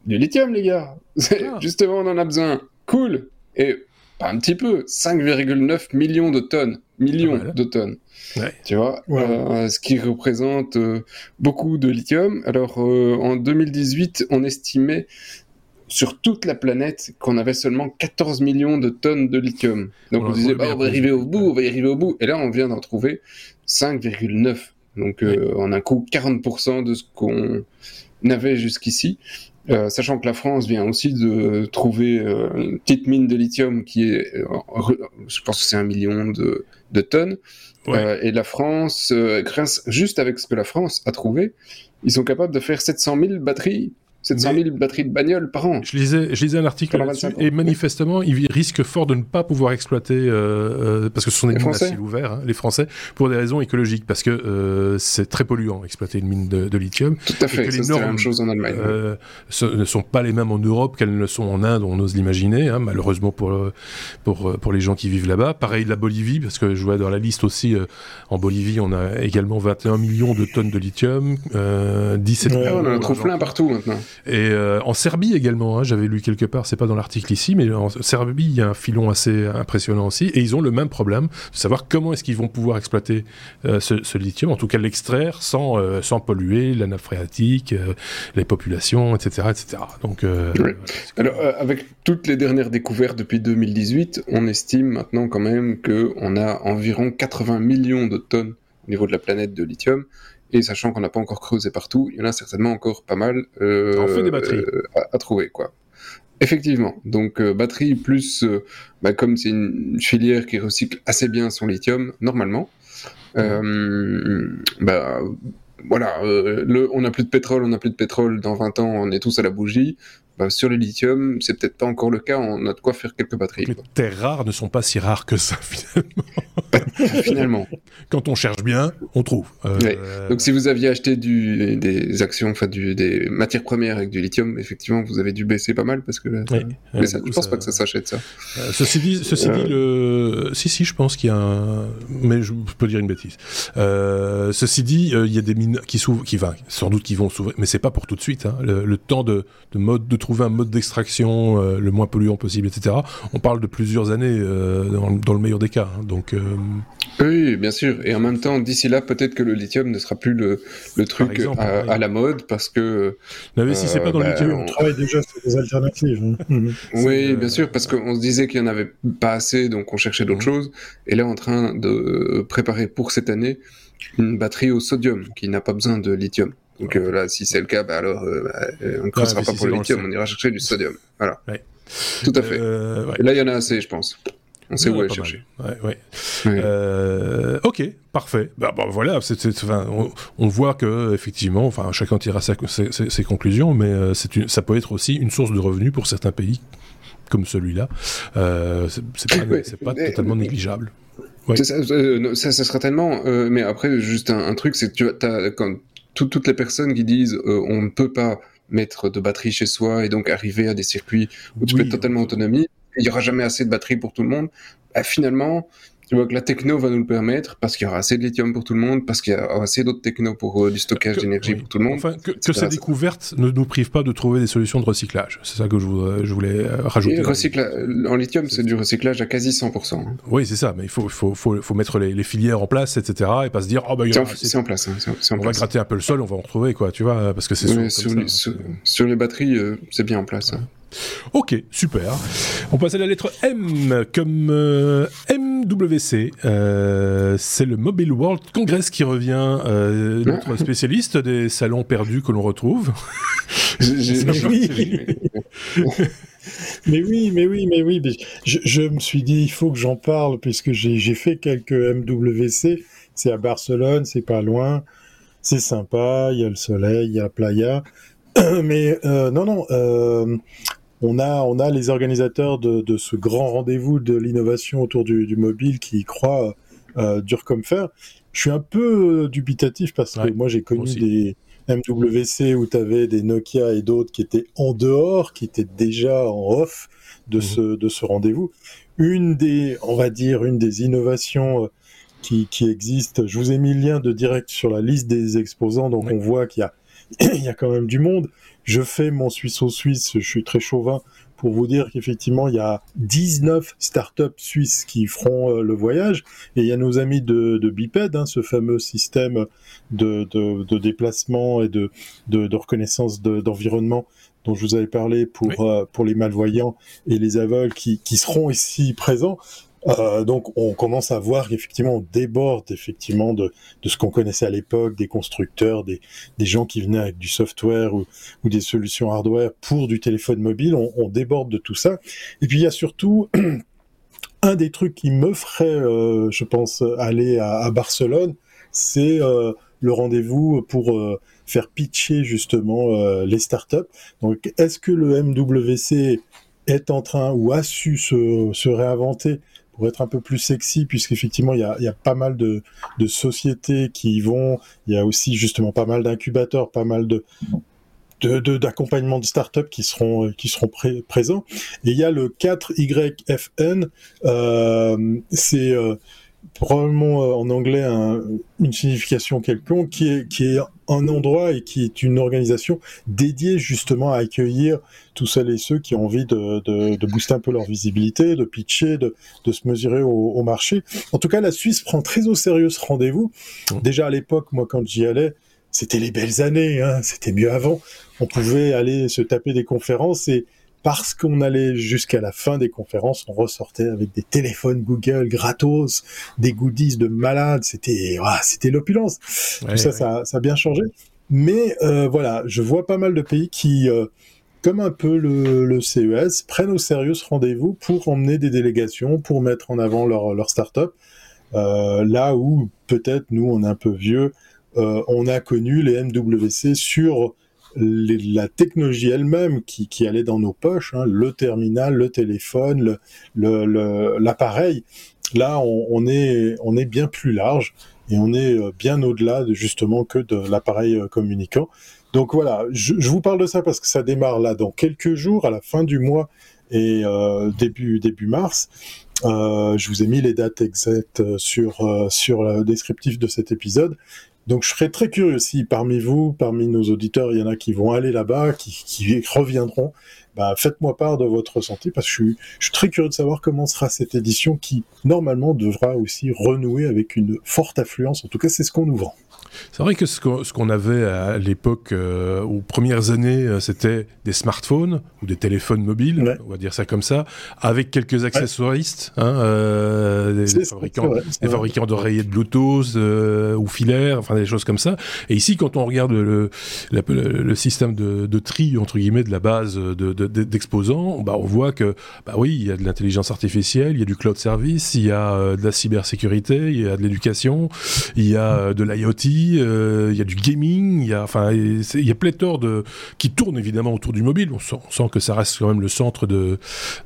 du lithium, les gars. <laughs> Ah. Justement, on en a besoin. Cool. Et pas un petit peu, 5,9 millions de tonnes. Millions de tonnes. Ouais. Tu vois, euh, ce qui représente euh, beaucoup de lithium. Alors, euh, en 2018, on estimait sur toute la planète qu'on avait seulement 14 millions de tonnes de lithium. Donc on, disait, bah, on va arriver au bout, on va y arriver au bout. Et là, on vient d'en trouver 5,9 donc euh, en un coup 40% de ce qu'on avait jusqu'ici. Euh, sachant que la France vient aussi de trouver euh, une petite mine de lithium qui est, je pense que c'est un million de, de tonnes. et la France, grâce, juste avec ce que la France a trouvé, ils sont capables de faire 700 000 batteries 700 000 batteries de bagnole par an. Je lisais, je lisais un article et manifestement, ils risquent fort de ne pas pouvoir exploiter euh, euh, parce que ce sont des mines à ciel ouvert, hein, les Français, pour des raisons écologiques, parce que euh, c'est très polluant exploiter une mine de, de lithium. Tout à fait. C'est la même chose en Allemagne. Ce ne sont pas les mêmes en Europe qu'elles ne sont en Inde, on ose l'imaginer, hein, malheureusement pour pour pour les gens qui vivent là-bas. Pareil la Bolivie, parce que je vois dans la liste aussi en Bolivie, on a également 21 millions de tonnes de lithium, 17. Ouais, on en trouve plein partout maintenant. Et euh, en Serbie également, hein, j'avais lu quelque part, c'est pas dans l'article ici, mais en Serbie, il y a un filon assez impressionnant aussi, et ils ont le même problème, de savoir comment est-ce qu'ils vont pouvoir exploiter euh, ce, lithium, en tout cas l'extraire sans, euh, sans polluer la nappe phréatique, les populations, etc. etc. Donc. Alors, avec toutes les dernières découvertes depuis 2018, on estime maintenant quand même qu'on a environ 80 millions de tonnes au niveau de la planète de lithium. Et sachant qu'on n'a pas encore creusé partout, il y en a certainement encore pas mal euh, fait des batteries. Euh, à, trouver. quoi. Effectivement. Donc euh, batterie plus, bah, comme c'est une filière qui recycle assez bien son lithium normalement, euh, bah, voilà, le, on n'a plus de pétrole, on n'a plus de pétrole, dans 20 ans on est tous à la bougie. Bah, sur le lithium, c'est peut-être pas encore le cas, on a de quoi faire quelques batteries. Les terres rares ne sont pas si rares que ça, <laughs> finalement. finalement. Quand on cherche bien, on trouve. Euh, Donc si vous aviez acheté du, des actions, enfin des matières premières avec du lithium, effectivement, vous avez dû baisser pas mal parce que. Mais ça, je pense pas que ça s'achète ça. Euh, ceci dit, ceci dit le... si si, je pense qu'il y a un, mais je peux dire une bêtise. Euh, ceci dit, il y a des mines qui s'ouvrent, qui va, sans doute qui vont s'ouvrir, mais c'est pas pour tout de suite. Hein. Le, temps de, de mode de trouver un mode d'extraction euh, le moins polluant possible, etc. On parle de plusieurs années euh, dans, le meilleur des cas. Hein. donc, euh, oui, bien sûr. Et en même temps, d'ici là, peut-être que le lithium ne sera plus le, le truc à, la mode parce que. N'investissez pas dans le bah, lithium. On travaille déjà sur des alternatives. Hein. <laughs> Mhm. oui, bien sûr, parce qu'on se disait qu'il n'y en avait pas assez, donc on cherchait d'autres mhm. choses. Et là, on est en train de préparer pour cette année une batterie au sodium qui n'a pas besoin de lithium. Donc euh, là, si c'est le cas, bah alors euh, bah, euh, on ne creusera pas pour le lithium, on ira chercher du sodium. Voilà. Tout à fait. Et là, il y en a assez, je pense. On sait où aller chercher. ok, parfait. Bah, bah voilà, on, voit que effectivement, enfin, chacun tirera ses, ses, conclusions, mais ça peut être aussi une source de revenus pour certains pays comme celui-là. c'est pas, pas totalement négligeable. Ça, ça, ça, sera tellement. mais après, juste un, un truc, c'est que tu as, quand toutes les personnes qui disent euh, on ne peut pas mettre de batterie chez soi et donc arriver à des circuits où tu peux être totalement autonomie, il n'y aura jamais assez de batterie pour tout le monde. Bah, finalement, tu vois que la techno va nous le permettre parce qu'il y aura assez de lithium pour tout le monde, parce qu'il y aura assez d'autres techno pour euh, du stockage d'énergie pour tout le monde. Enfin, que, ces découvertes ne nous privent pas de trouver des solutions de recyclage. C'est ça que je, voulais, euh, rajouter. en lithium, c'est du recyclage à quasi 100%. Hein. Oui, c'est ça, mais il faut, faut, faut, faut mettre les, filières en place, etc. et pas se dire, oh bah, c'est en, place. Hein, on va gratter un peu le sol, on va en retrouver, quoi, tu vois, parce que c'est sur, les, sur, les batteries, euh, c'est bien en place. Hein. Ok, super. On passe à la lettre M comme euh, MWC. Euh, c'est le Mobile World Congress qui revient, euh, notre <laughs> spécialiste des salons perdus que l'on retrouve. <laughs> <laughs> mais oui, mais oui, mais oui. je, me suis dit, il faut que j'en parle puisque j'ai fait quelques MWC. C'est à Barcelone, c'est pas loin. C'est sympa, il y a le soleil, il y a Playa. <clears throat> mais non, non, on a, on a les organisateurs de, ce grand rendez-vous de l'innovation autour du, mobile qui y croient euh, dur comme fer. Je suis un peu euh, dubitatif parce que moi j'ai connu des MWC où tu avais des Nokia et d'autres qui étaient en dehors, qui étaient déjà en off de mhm. ce, de ce rendez-vous. Une des, on va dire, une des innovations euh, qui, qui existent, je vous ai mis le lien de direct sur la liste des exposants, donc on voit qu'il y a, <coughs> il y a quand même du monde. Je fais mon Suisse-au-Suisse, je suis très chauvin pour vous dire qu'effectivement, il y a 19 startups suisses qui feront euh, le voyage. Et il y a nos amis de, de Biped, hein, ce fameux système de, de, déplacement et de, de, reconnaissance d'environnement dont je vous avais parlé pour, euh, pour les malvoyants et les aveugles qui, qui seront ici présents. Euh, donc on commence à voir qu'effectivement on déborde effectivement de, ce qu'on connaissait à l'époque, des constructeurs, des, gens qui venaient avec du software ou, des solutions hardware pour du téléphone mobile, on, déborde de tout ça. Et puis il y a surtout <clears throat> un des trucs qui me ferait, euh, je pense, aller à, Barcelone, c'est euh, le rendez-vous pour faire pitcher justement les startups. Donc est-ce que le MWC est en train ou a su se réinventer pour être un peu plus sexy, puisqu'effectivement, il y a, pas mal de, sociétés qui y vont. Il y a aussi justement pas mal d'incubateurs, pas mal de d'accompagnement de, de start-up qui seront qui seront présents et il y a le 4YFN euh, c'est euh, probablement euh, en anglais une signification quelconque, qui est, qui est un endroit et qui est une organisation dédiée justement à accueillir tous celles et ceux qui ont envie de, de, de booster un peu leur visibilité, de pitcher, de, de se mesurer au, au, marché. En tout cas, la Suisse prend très au sérieux ce rendez-vous. Mmh. Déjà à l'époque, moi quand j'y allais, c'était les belles années, hein, c'était mieux avant. On pouvait aller se taper des conférences et parce qu'on allait jusqu'à la fin des conférences, on ressortait avec des téléphones Google gratos, des goodies de malades. C'était, c'était l'opulence. Tout ça, ça, ça, a bien changé. Mais euh, voilà, je vois pas mal de pays qui, euh, comme un peu le, le, CES, prennent au sérieux ce rendez-vous pour emmener des délégations, pour mettre en avant leur, leur start-up. Euh, là où peut-être nous, on est un peu vieux, on a connu les MWC sur la technologie elle-même qui, allait dans nos poches, hein, le terminal, le téléphone, l'appareil, là on, est, bien plus large et on est euh, bien au-delà de, justement que de l'appareil euh, communicant. Donc voilà, je, vous parle de ça parce que ça démarre là dans quelques jours, à la fin du mois et euh, début début mars. Je vous ai mis les dates exactes sur le descriptif de cet épisode. Donc je serais très curieux si parmi vous, parmi nos auditeurs, il y en a qui vont aller là-bas, qui, reviendront. Bah, faites-moi part de votre ressenti parce que je suis, je suis, très curieux de savoir comment sera cette édition qui normalement devra aussi renouer avec une forte affluence. En tout cas, c'est ce qu'on nous vend. C'est vrai que ce qu'on avait à l'époque, euh, aux premières années, euh, c'était des smartphones ou des téléphones mobiles, on va dire ça comme ça, avec quelques accessoiristes, hein, euh, des, fabricants, des fabricants d'oreillers de Bluetooth euh, ou filaires, enfin des choses comme ça. Et ici, quand on regarde le, système de, de, tri entre guillemets de la base d'exposants, de, bah, on voit que bah oui, il y a de l'intelligence artificielle, il y a du cloud service, il y a de la cybersécurité, il y a de l'éducation, il y a de l'IoT euh, il y a du gaming, il y a, enfin, il y a de qui tournent évidemment autour du mobile. On sent, que ça reste quand même le centre de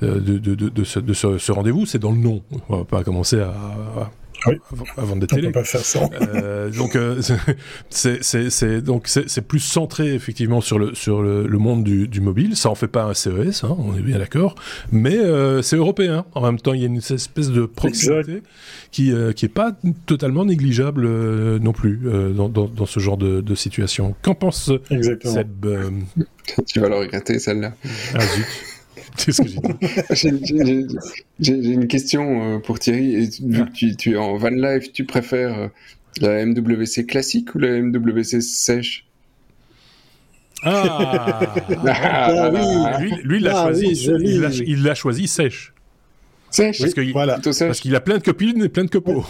euh, de, de, ce rendez-vous. C'est dans le nom. On va pas commencer à, oui. avant de télé. On peut pas faire ça. Euh, donc euh, <laughs> c'est donc c'est plus centré effectivement sur le sur le, le monde du, du, mobile. Ça en fait pas un CES, hein, on est bien d'accord. Mais euh, c'est européen. En même temps, il y a une espèce de proximité qui euh, qui est pas totalement négligeable euh, non plus euh, dans, dans, dans, ce genre de, de situation. Qu'en pense Seb Tu vas le regretter celle-là. Ah zut. <laughs> C'est ce que j'ai dit. <laughs> j'ai une question pour Thierry. Vu ah. que tu, tu, es en van life, tu préfères la MWC classique ou la MWC sèche? <laughs> Ah, ah, oui. Lui, lui il l'a ah, choisi, oui, il l'a choisi sèche. Sèche, parce qu'il voilà. qu a plein de copines et plein de copeaux.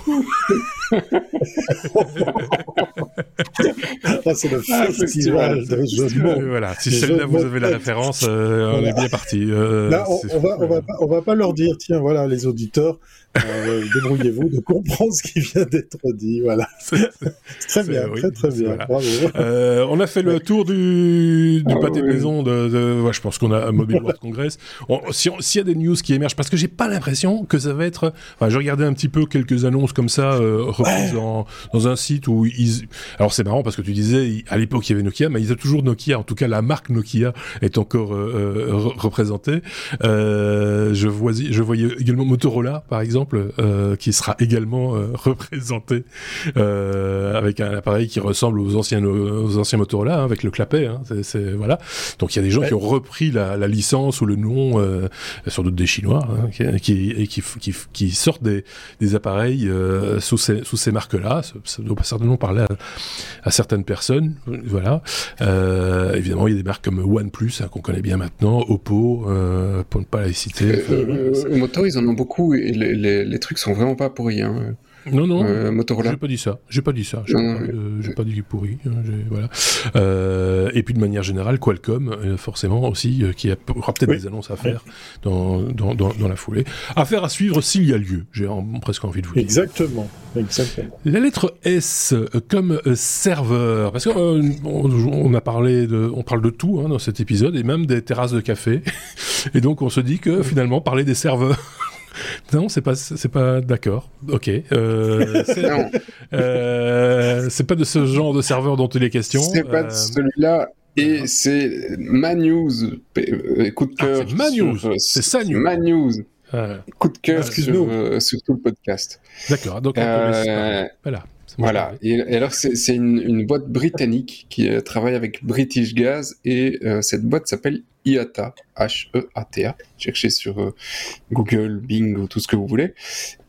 Ah, c'est le ah, festival de jeux de mots. Voilà, si celle-là vous avez la référence, euh, voilà. on est bien parti. Euh, Là, on, on, va, on, va pas, on va pas leur dire, tiens, voilà, les auditeurs, euh, débrouillez-vous de comprendre ce qui vient d'être dit. Voilà. <laughs> <laughs> très bien, oui, très très bien. Voilà. Bravo. Euh, on a fait le tour du, du ah, pâté oui. maison de, de ouais, je pense qu'on a un Mobile World Congress. S'il si y a des news qui émergent, parce que j'ai pas l'impression que ça va être. Enfin, je regardais un petit peu quelques annonces comme ça euh, dans, dans un site où ils. Alors c'est marrant parce que tu disais à l'époque il y avait Nokia, mais ils ont toujours Nokia. En tout cas, la marque Nokia est encore euh, représentée. Euh, je, vois, je voyais également Motorola, par exemple euh, qui sera également euh, <laughs> représenté euh, avec un appareil qui ressemble aux anciens aux anciens Motorola, hein, avec le clapet. Hein, c'est voilà. Donc il y a des gens ouais. qui ont repris la, la, licence ou le nom, euh, sans doute des Chinois, hein, qui, qui, qui, qui, qui sortent des, des appareils euh, sous ces, sous ces marques-là. Ça, doit certainement parler à, à certaines personnes. Voilà. Euh, évidemment, il y a des marques comme OnePlus hein, qu'on connaît bien maintenant, Oppo, pour ne pas les citer. Enfin, Moto, ils en ont beaucoup. Et les les, les, trucs sont vraiment pas pourris. Hein. Non, non, euh, Motorola. J'ai pas dit ça. J'ai pas dit ça. J'ai pas, euh, pas, dit pourri. Hein, voilà. Euh, et puis de manière générale, Qualcomm, euh, forcément aussi, euh, qui a, aura peut-être oui. des annonces à faire oui. dans, dans, dans, dans, la foulée. Affaire à suivre s'il y a lieu. J'ai presque envie de vous dire. Exactement. Exactement. La lettre S comme serveur, parce qu'on on a parlé de, on parle de tout hein, dans cet épisode et même des terrasses de café. <laughs> et donc on se dit que finalement parler des serveurs non, c'est pas, c'est pas d'accord. Ok. Euh, <laughs> c'est euh, pas de ce genre de serveur dont il est question. C'est pas de euh, celui-là. Et c'est Manews, euh, coup de cœur. Ah, c'est Manews, c'est ça News. Manews. Ah. Coup de cœur sur, euh, sur, tout le podcast. D'accord, donc on euh, voilà. Voilà. Et, et, alors, c'est une, une, boîte britannique qui euh, travaille avec British Gas et euh, cette boîte s'appelle IATA, H-E-A-T-A. Cherchez sur euh, Google, Bing ou tout ce que vous voulez.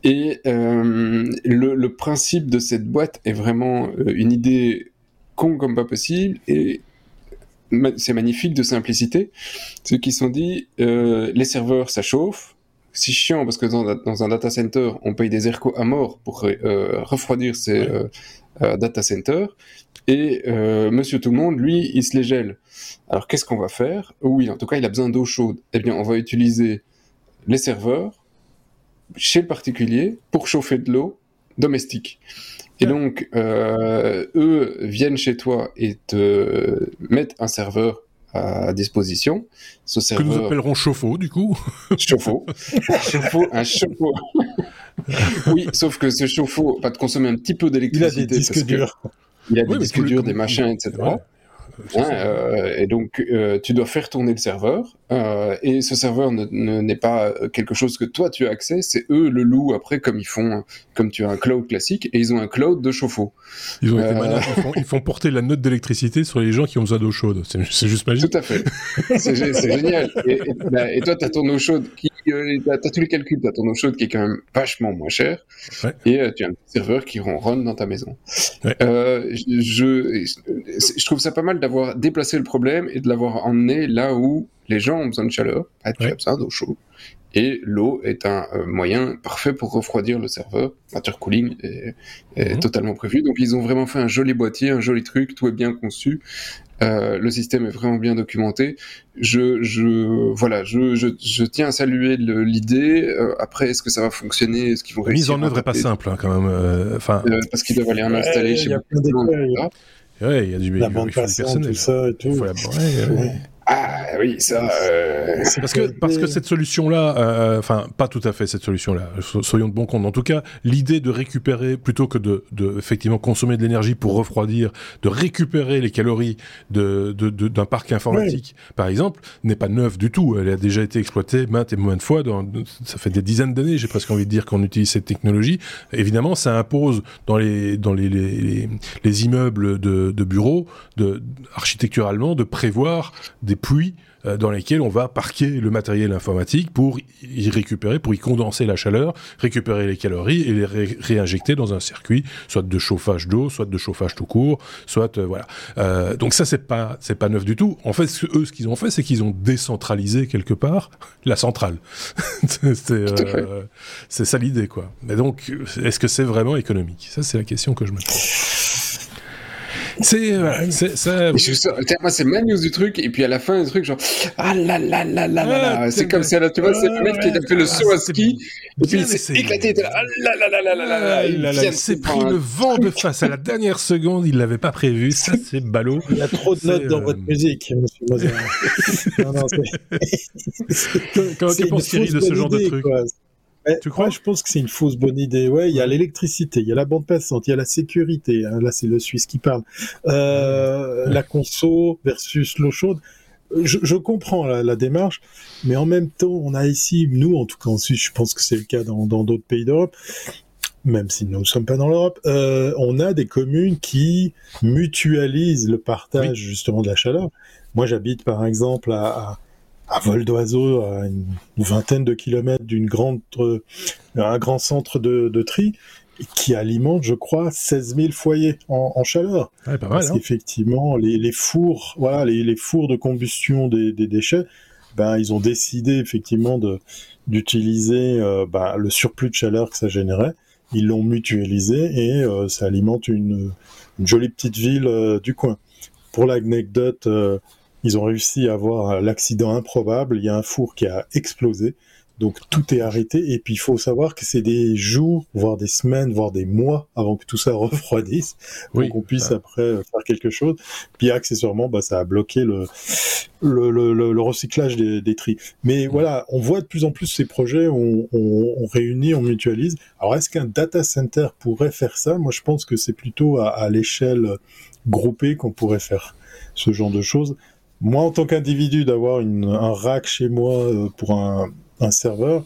Et euh, le, le, principe de cette boîte est vraiment euh, une idée con comme pas possible et c'est magnifique de simplicité. Ceux qui sont dit, les serveurs, ça chauffe si chiant parce que dans, dans, un data center, on paye des ERCO à mort pour refroidir ces data centers. Et euh, Monsieur Tout le Monde, lui, il se les gèle. Alors qu'est-ce qu'on va faire? Oui, en tout cas, il a besoin d'eau chaude. Eh bien, on va utiliser les serveurs chez le particulier pour chauffer de l'eau domestique. Et donc, euh, eux viennent chez toi et te mettent un serveur à disposition. Ce serveur... Que nous appellerons chauffe-eau, du coup. Chauffe-eau. <laughs> chauffe-eau, un chauffe-eau. <laughs> oui, sauf que ce chauffe-eau va te consommer un petit peu d'électricité. Il a des disques durs. Il y a des disques durs, des machins, etc. Hein, euh, et donc, euh, tu dois faire tourner le serveur. Euh, et ce serveur n'est pas quelque chose que toi tu as accès, c'est eux le loup après, comme ils font, comme tu as un cloud classique, et ils ont un cloud de chauffe-eau. Ils, ont été malins, ils, font, porter la note d'électricité sur les gens qui ont besoin d'eau chaude. C'est juste magique. Tout à fait. C'est génial. Et, bah, et, toi, tu as ton eau chaude qui. tu as, tous les calculs, tu as ton eau chaude qui est quand même vachement moins cher. Et tu as un serveur qui ronronne dans ta maison. je, je trouve ça pas mal d'avoir déplacé le problème et de l'avoir emmené là où les gens ont besoin de chaleur, ah, tu as besoin d'eau chaude. Et l'eau est un euh, moyen parfait pour refroidir le serveur. Water cooling est, est mhm. totalement prévu. Donc ils ont vraiment fait un joli boîtier, un joli truc, tout est bien conçu. Euh, le système est vraiment bien documenté. Je, je voilà, je, je, je tiens à saluer l'idée. Euh, après, est-ce que ça va fonctionner? Est-ce qu'ils vont La mise en œuvre est pas simple, hein, quand même. Euh, enfin, parce qu'ils doivent aller en installer chez de gens. Ouais, il y a du, la bande passante, tout ça et tout. Il faut la... ouais, ah oui, ça. Euh... Parce que parce que cette solution-là, euh, enfin pas tout à fait cette solution-là. Soyons de bon compte. En tout cas, l'idée de récupérer plutôt que de, de effectivement consommer de l'énergie pour refroidir, de récupérer les calories de d'un de, parc informatique, par exemple, n'est pas neuve du tout. Elle a déjà été exploitée maintes et maintes fois. Dans, ça fait des dizaines d'années, j'ai presque envie de dire qu'on utilise cette technologie. Évidemment, ça impose dans les dans les les, les, immeubles de, de bureaux, de architecturalement, de prévoir des des puits euh, dans lesquels on va parquer le matériel informatique pour y récupérer, pour y condenser la chaleur, récupérer les calories et les réinjecter dans un circuit, soit de chauffage d'eau, soit de chauffage tout court, soit euh, voilà. Euh, donc ça c'est pas c'est pas neuf du tout. En fait, ce, eux ce qu'ils ont fait, c'est qu'ils ont décentralisé quelque part <laughs> la centrale. <laughs> c'est ça l'idée quoi. Mais donc est-ce que c'est vraiment économique? Ça c'est la question que je me pose. C'est ça. Moi, c'est ma news du truc, et puis à la fin du truc, genre ah là là là là là ah, C'est comme ça, là, tu vois, c'est le mec qui a fait le saut à ski, et puis il s'est éclaté. Ah là là là là là là là. Il s'est pris le vent de face à la dernière seconde, il l'avait pas prévu. Ça, <laughs> c'est ballot. Il y a trop de notes dans votre musique, monsieur Moser. <laughs> non, non, Comment penses-tu de ce genre de truc tu crois? Je pense que c'est une fausse bonne idée. Ouais, il y a l'électricité, il y a la bande passante, il y a la sécurité. Hein, là, c'est le Suisse qui parle. Euh, la conso versus l'eau chaude. Je, je comprends la, la, démarche, mais en même temps, on a ici, nous, en tout cas en Suisse, je pense que c'est le cas dans d'autres pays d'Europe, même si nous ne sommes pas dans l'Europe, euh, on a des communes qui mutualisent le partage justement de la chaleur. Moi, j'habite par exemple à, à à vol d'oiseau à une vingtaine de kilomètres d'une grande, euh, un grand centre de, de, tri qui alimente, je crois, 16 000 foyers en, en chaleur. Ouais, pas mal, Parce hein. qu'effectivement, les, les, fours, voilà, les, les, fours de combustion des, des, déchets, ben, ils ont décidé effectivement d'utiliser euh, ben, le surplus de chaleur que ça générait. Ils l'ont mutualisé et euh, ça alimente une, une, jolie petite ville euh, du coin. Pour l'anecdote, ils ont réussi à avoir l'accident improbable. Il y a un four qui a explosé. Donc tout est arrêté et puis il faut savoir que c'est des jours, voire des semaines, voire des mois avant que tout ça <laughs> refroidisse, pour qu'on puisse après faire quelque chose. Puis accessoirement, bah, ça a bloqué le, le, le, le recyclage des, des, tris. Mais voilà, on voit de plus en plus ces projets, on, on, on réunit, on mutualise. Alors est-ce qu'un data center pourrait faire ça? Moi je pense que c'est plutôt à, à l'échelle groupée qu'on pourrait faire ce genre de choses moi, en tant qu'individu, d'avoir un rack chez moi euh, pour un, serveur,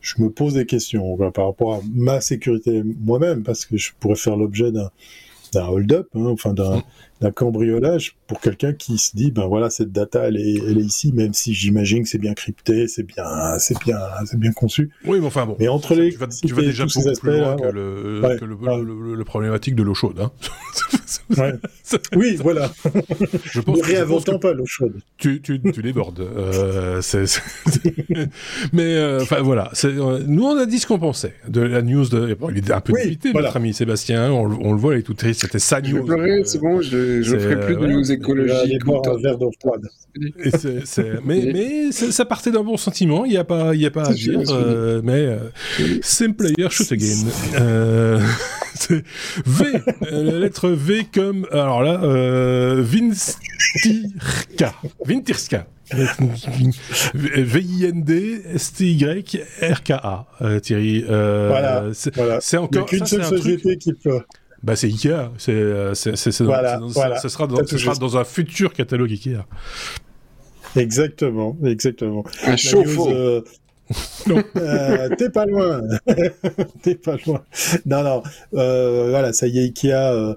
je me pose des questions par rapport à ma sécurité moi-même, parce que je pourrais faire l'objet d'un d'un hold-up, hein, enfin mm. D'un cambriolage pour quelqu'un qui se dit ben voilà cette data elle est, elle est ici même si j'imagine que c'est bien crypté, c'est bien c'est bien c'est bien conçu. Oui mais enfin bon. Mais entre les tu vas, tu vas déjà beaucoup plus loin que, le, que le, le, le, problématique de l'eau chaude. Hein <laughs> <laughs> oui, voilà. Je pense ne réinventons pas l'eau chaude. Tu, tu, tu débordes. Euh, <laughs> mais euh, enfin voilà, euh, nous on a dit ce qu'on pensait de la news de. il est un peu oui, notre ami Sébastien. On, le voit, il est tout triste. C'était sa news. Je c'est bon. Je, je ferai plus de news écologiques. un verre d'eau froide. mais mais ça partait d'un bon sentiment. Il n'y a pas, il y a pas à dire. mais same player shoot again. <laughs> v, la lettre V comme alors là, euh, Vintirka, Vintirska. V-I-N-D-S-T-Y-R-K-A, euh, Thierry. Euh, voilà. C'est encore. Il n'y a qu'une seule société qui peut. Bah, c'est Ikea. C'est, c'est, c'est, voilà, dans, voilà. Ça sera, dans, ça sera dans un futur catalogue Ikea. Exactement, exactement. Un chauffe-eau. Euh, <laughs> euh, t'es pas loin. <laughs> t'es pas loin. Non, non. Euh, voilà, ça y est, Ikea, euh,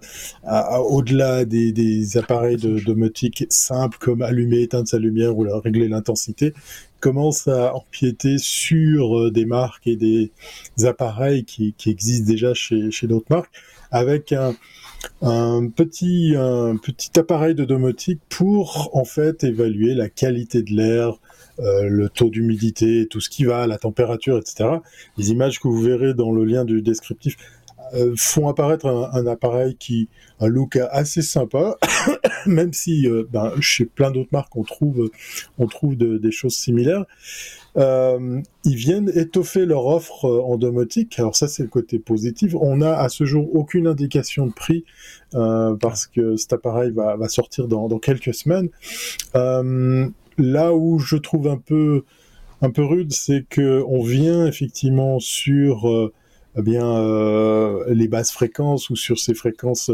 au-delà des, des, appareils de domotique simples comme allumer, éteindre sa lumière ou régler l'intensité, commence à empiéter sur euh, des marques et des appareils qui, qui existent déjà chez, chez d'autres marques, avec un, petit appareil de domotique pour en fait évaluer la qualité de l'air, euh, le taux d'humidité, tout ce qui va, la température, etc. Les images que vous verrez dans le lien du descriptif euh, font apparaître un, appareil qui a un look assez sympa, <coughs> même si euh, ben, chez plein d'autres marques on trouve on trouve des choses similaires. ils viennent étoffer leur offre en domotique. Alors ça c'est le côté positif. On n'a à ce jour aucune indication de prix parce que cet appareil va, sortir dans, quelques semaines là où je trouve un peu un peu rude, c'est que on vient effectivement sur euh, eh bien euh, les basses fréquences ou sur ces fréquences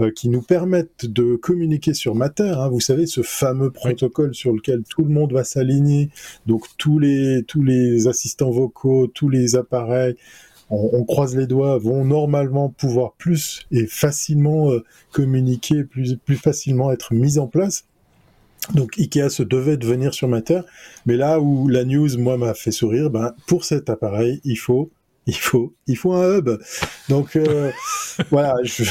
euh, qui nous permettent de communiquer sur Matter. Hein. vous savez ce fameux protocole sur lequel tout le monde va s'aligner. Donc tous les tous les assistants vocaux, tous les appareils. On, on, croise les doigts, vont normalement pouvoir plus et facilement communiquer, plus, plus facilement être mis en place. Donc Ikea se devait de venir sur ma terre, mais là où la news moi m'a fait sourire, ben pour cet appareil il faut il faut il faut un hub. Donc euh, <laughs> voilà, je,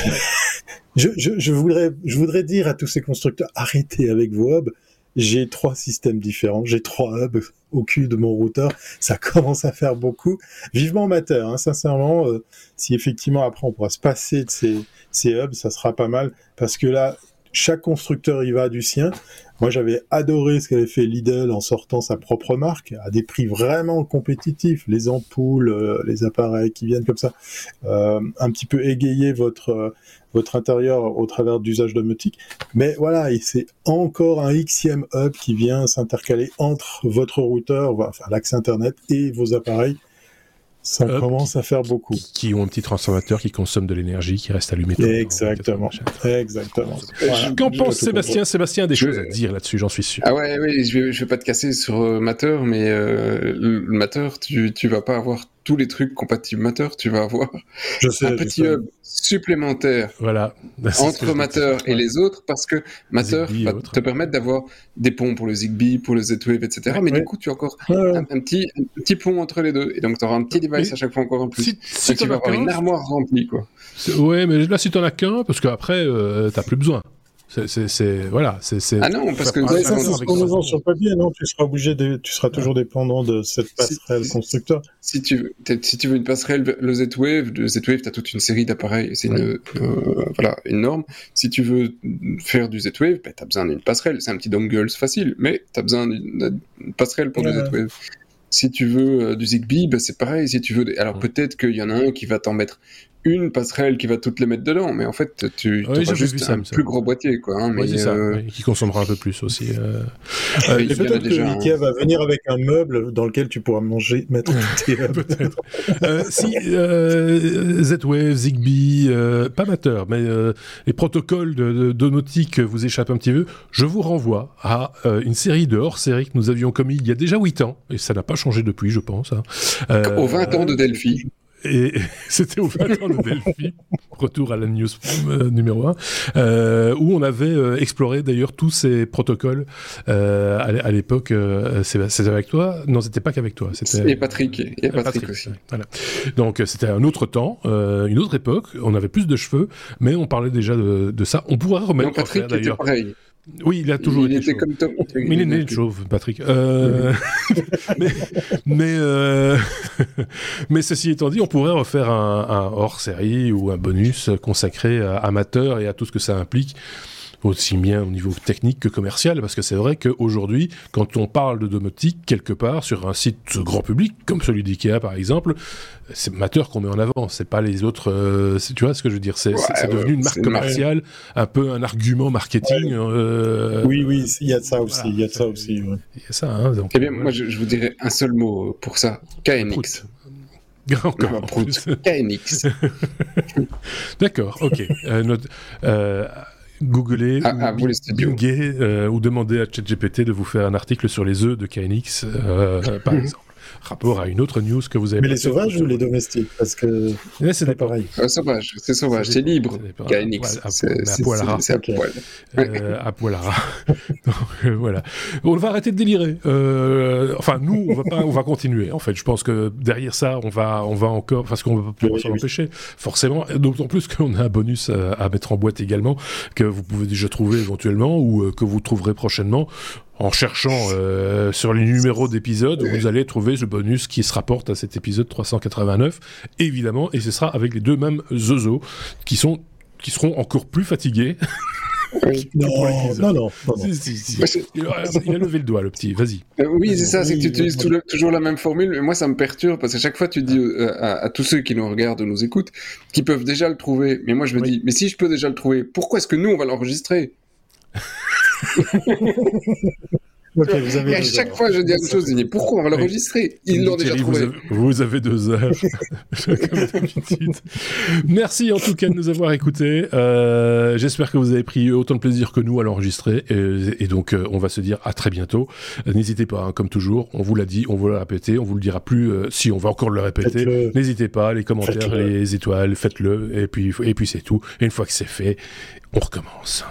je, je, voudrais je voudrais dire à tous ces constructeurs arrêtez avec vos hubs. J'ai trois systèmes différents, j'ai trois hubs au cul de mon routeur, ça <laughs> commence à faire beaucoup. Vivement Matter, hein, sincèrement, euh, si effectivement après on pourra se passer de ces, ces hubs, ça sera pas mal parce que là chaque constructeur y va du sien. Moi, j'avais adoré ce qu'avait fait Lidl en sortant sa propre marque à des prix vraiment compétitifs, les ampoules, euh, les appareils qui viennent comme ça, euh, un petit peu égayer votre euh, votre intérieur au travers d'usage domotique. Mais voilà, c'est encore un xème hub qui vient s'intercaler entre votre routeur, enfin l'accès internet et vos appareils ça commence à faire beaucoup. Qui, ont un petit transformateur qui consomme de l'énergie, qui reste allumé. Exactement. Exactement. Qu'en pense Sébastien Sébastien a des choses à dire là-dessus, j'en suis sûr. Ah ouais, oui, je vais, je vais pas te casser sur euh, Matter, mais euh, le Matter, tu, tu vas pas avoir tous les trucs compatibles Matter, tu vas avoir un petit hub supplémentaire voilà. <laughs> entre Matter et les autres parce que Matter va te permettre d'avoir des ponts pour le Zigbee, pour le Z-Wave, etc. mais du coup, tu as encore un, petit, petit pont entre les deux. Et donc, tu auras un petit device à chaque fois encore en plus. Si, tu vas avoir une armoire remplie. Quoi. Ouais, mais là, si tu n'en as qu'un, parce qu'après, euh, tu n'as plus besoin. C'est voilà, c'est ah non parce que ça, c'est ce qu'on nous vend sur papier, non Tu seras obligé de, tu seras toujours dépendant de cette passerelle constructeur. Si tu veux, si tu veux une passerelle, le Z-Wave, le Z-Wave, t'as toute une série d'appareils, c'est une euh, voilà une norme. Si tu veux faire du Z-Wave, ben, t'as besoin d'une passerelle. C'est un petit dongle facile, mais t'as besoin d'une passerelle pour du Z-Wave. Si tu veux euh, du Zigbee, ben, c'est pareil. Si tu veux, alors peut-être qu'il y en a un qui va t'en mettre une passerelle qui va toutes les mettre dedans, mais en fait, tu oui, auras juste un plus gros boîtier, quoi. Hein, mais ça, euh, qui consommera un peu plus aussi. Euh... <laughs> euh peut-être que déjà, Ikea va venir avec un meuble dans lequel tu pourras manger, mettre <laughs> tes Peut-être. euh, si euh, Z-Wave, Zigbee, pas Matter, mais les protocoles de, domotique vous échappent un petit peu, je vous renvoie à une série de hors-série que nous avions commis il y a déjà 8 ans, et ça n'a pas changé depuis, je pense. Hein. Aux 20 ans de Delphi. Et <laughs> c'était au 20 ans de Delphi, retour à la news euh, numéro 1, euh, où on avait euh, exploré d'ailleurs tous ces protocoles euh, à, l'époque. Euh, c'était avec toi? Non, c'était pas qu'avec toi. C'était et Patrick, et Patrick, Patrick aussi. Voilà. Donc c'était un autre temps, une autre époque. On avait plus de cheveux, mais on parlait déjà de, de ça. On pourrait remettre. Non, Patrick d'ailleurs. pareil. Oui, il a toujours il été était comme Tom. Mais il est né chauve, Patrick. Euh... <laughs> mais mais, euh... <laughs> mais ceci étant dit, on pourrait refaire un, un hors-série ou un bonus consacré à amateurs et à tout ce que ça implique aussi bien au niveau technique que commercial, parce que c'est vrai qu'aujourd'hui, quand on parle de domotique, quelque part, sur un site grand public, comme celui d'IKEA par exemple, c'est Mateur qu'on met en avant, c'est pas les autres, euh, tu vois ce que je veux dire, c'est ouais, devenu une marque commerciale, un peu un argument marketing. Ouais. Euh, oui, oui, il y a de ça aussi, il voilà, y a de ça aussi. Il y a ça, hein, donc. Eh bien, moi, je, je, vous dirais un seul mot pour ça, KNX. <laughs> Encore KNX. <laughs> D'accord, ok. Euh, notre, googler, ah, ah, binguer euh, ou demander à ChatGPT de vous faire un article sur les œufs de KNX, euh, par <laughs> exemple rapport à une autre news que vous avez. Mais les sauvages ou les domestiques Parce que c'est pareil. Euh, sauvage, c'est sauvage, c'est libre. C'est à poil à ras. C'est à poil. Euh, à poil. <laughs> Donc, euh, voilà. On va arrêter de délirer. Euh, enfin, nous, on va pas, on va continuer. En fait, je pense que derrière ça, on va, on va encore, parce qu'on va pas pouvoir s'en empêcher, forcément. D'autant plus qu'on a un bonus à, à, mettre en boîte également que vous pouvez déjà trouver éventuellement ou que vous trouverez prochainement en cherchant euh, sur les numéros d'épisodes, vous allez trouver ce bonus qui se rapporte à cet épisode 389, évidemment, et ce sera avec les deux mêmes Zozo qui sont qui seront encore plus fatigués. <laughs> Oui. Non, non, non, non, si, si, si. Il, a, il, a, levé le doigt, le petit, vas-y. Euh, oui, c'est ça, c'est que tu utilises tout le, toujours la même formule, et moi ça me perturbe, parce que chaque fois tu dis euh, à, à, tous ceux qui nous regardent ou nous écoutent, qui peuvent déjà le trouver, mais moi je me oui. dis, mais si je peux déjà le trouver, pourquoi est-ce que nous on va l'enregistrer? <laughs> Okay, vous avez et à chaque heures. fois, je dis la même chose. Je dis, pourquoi on va l'enregistrer Ils l'ont déjà trouvé. Vous avez, vous avez deux heures, <laughs> <laughs> comme d'habitude. Merci en tout cas de nous avoir écoutés. Euh, J'espère que vous avez pris autant de plaisir que nous à l'enregistrer. Et, et, donc, euh, on va se dire à très bientôt. N'hésitez pas, hein, comme toujours, on vous l'a dit, on vous l'a répété, on vous le dira plus. Euh, si, on va encore le répéter. N'hésitez pas, les commentaires, les étoiles, faites-le. Et puis, et puis c'est tout. Et une fois que c'est fait, on recommence.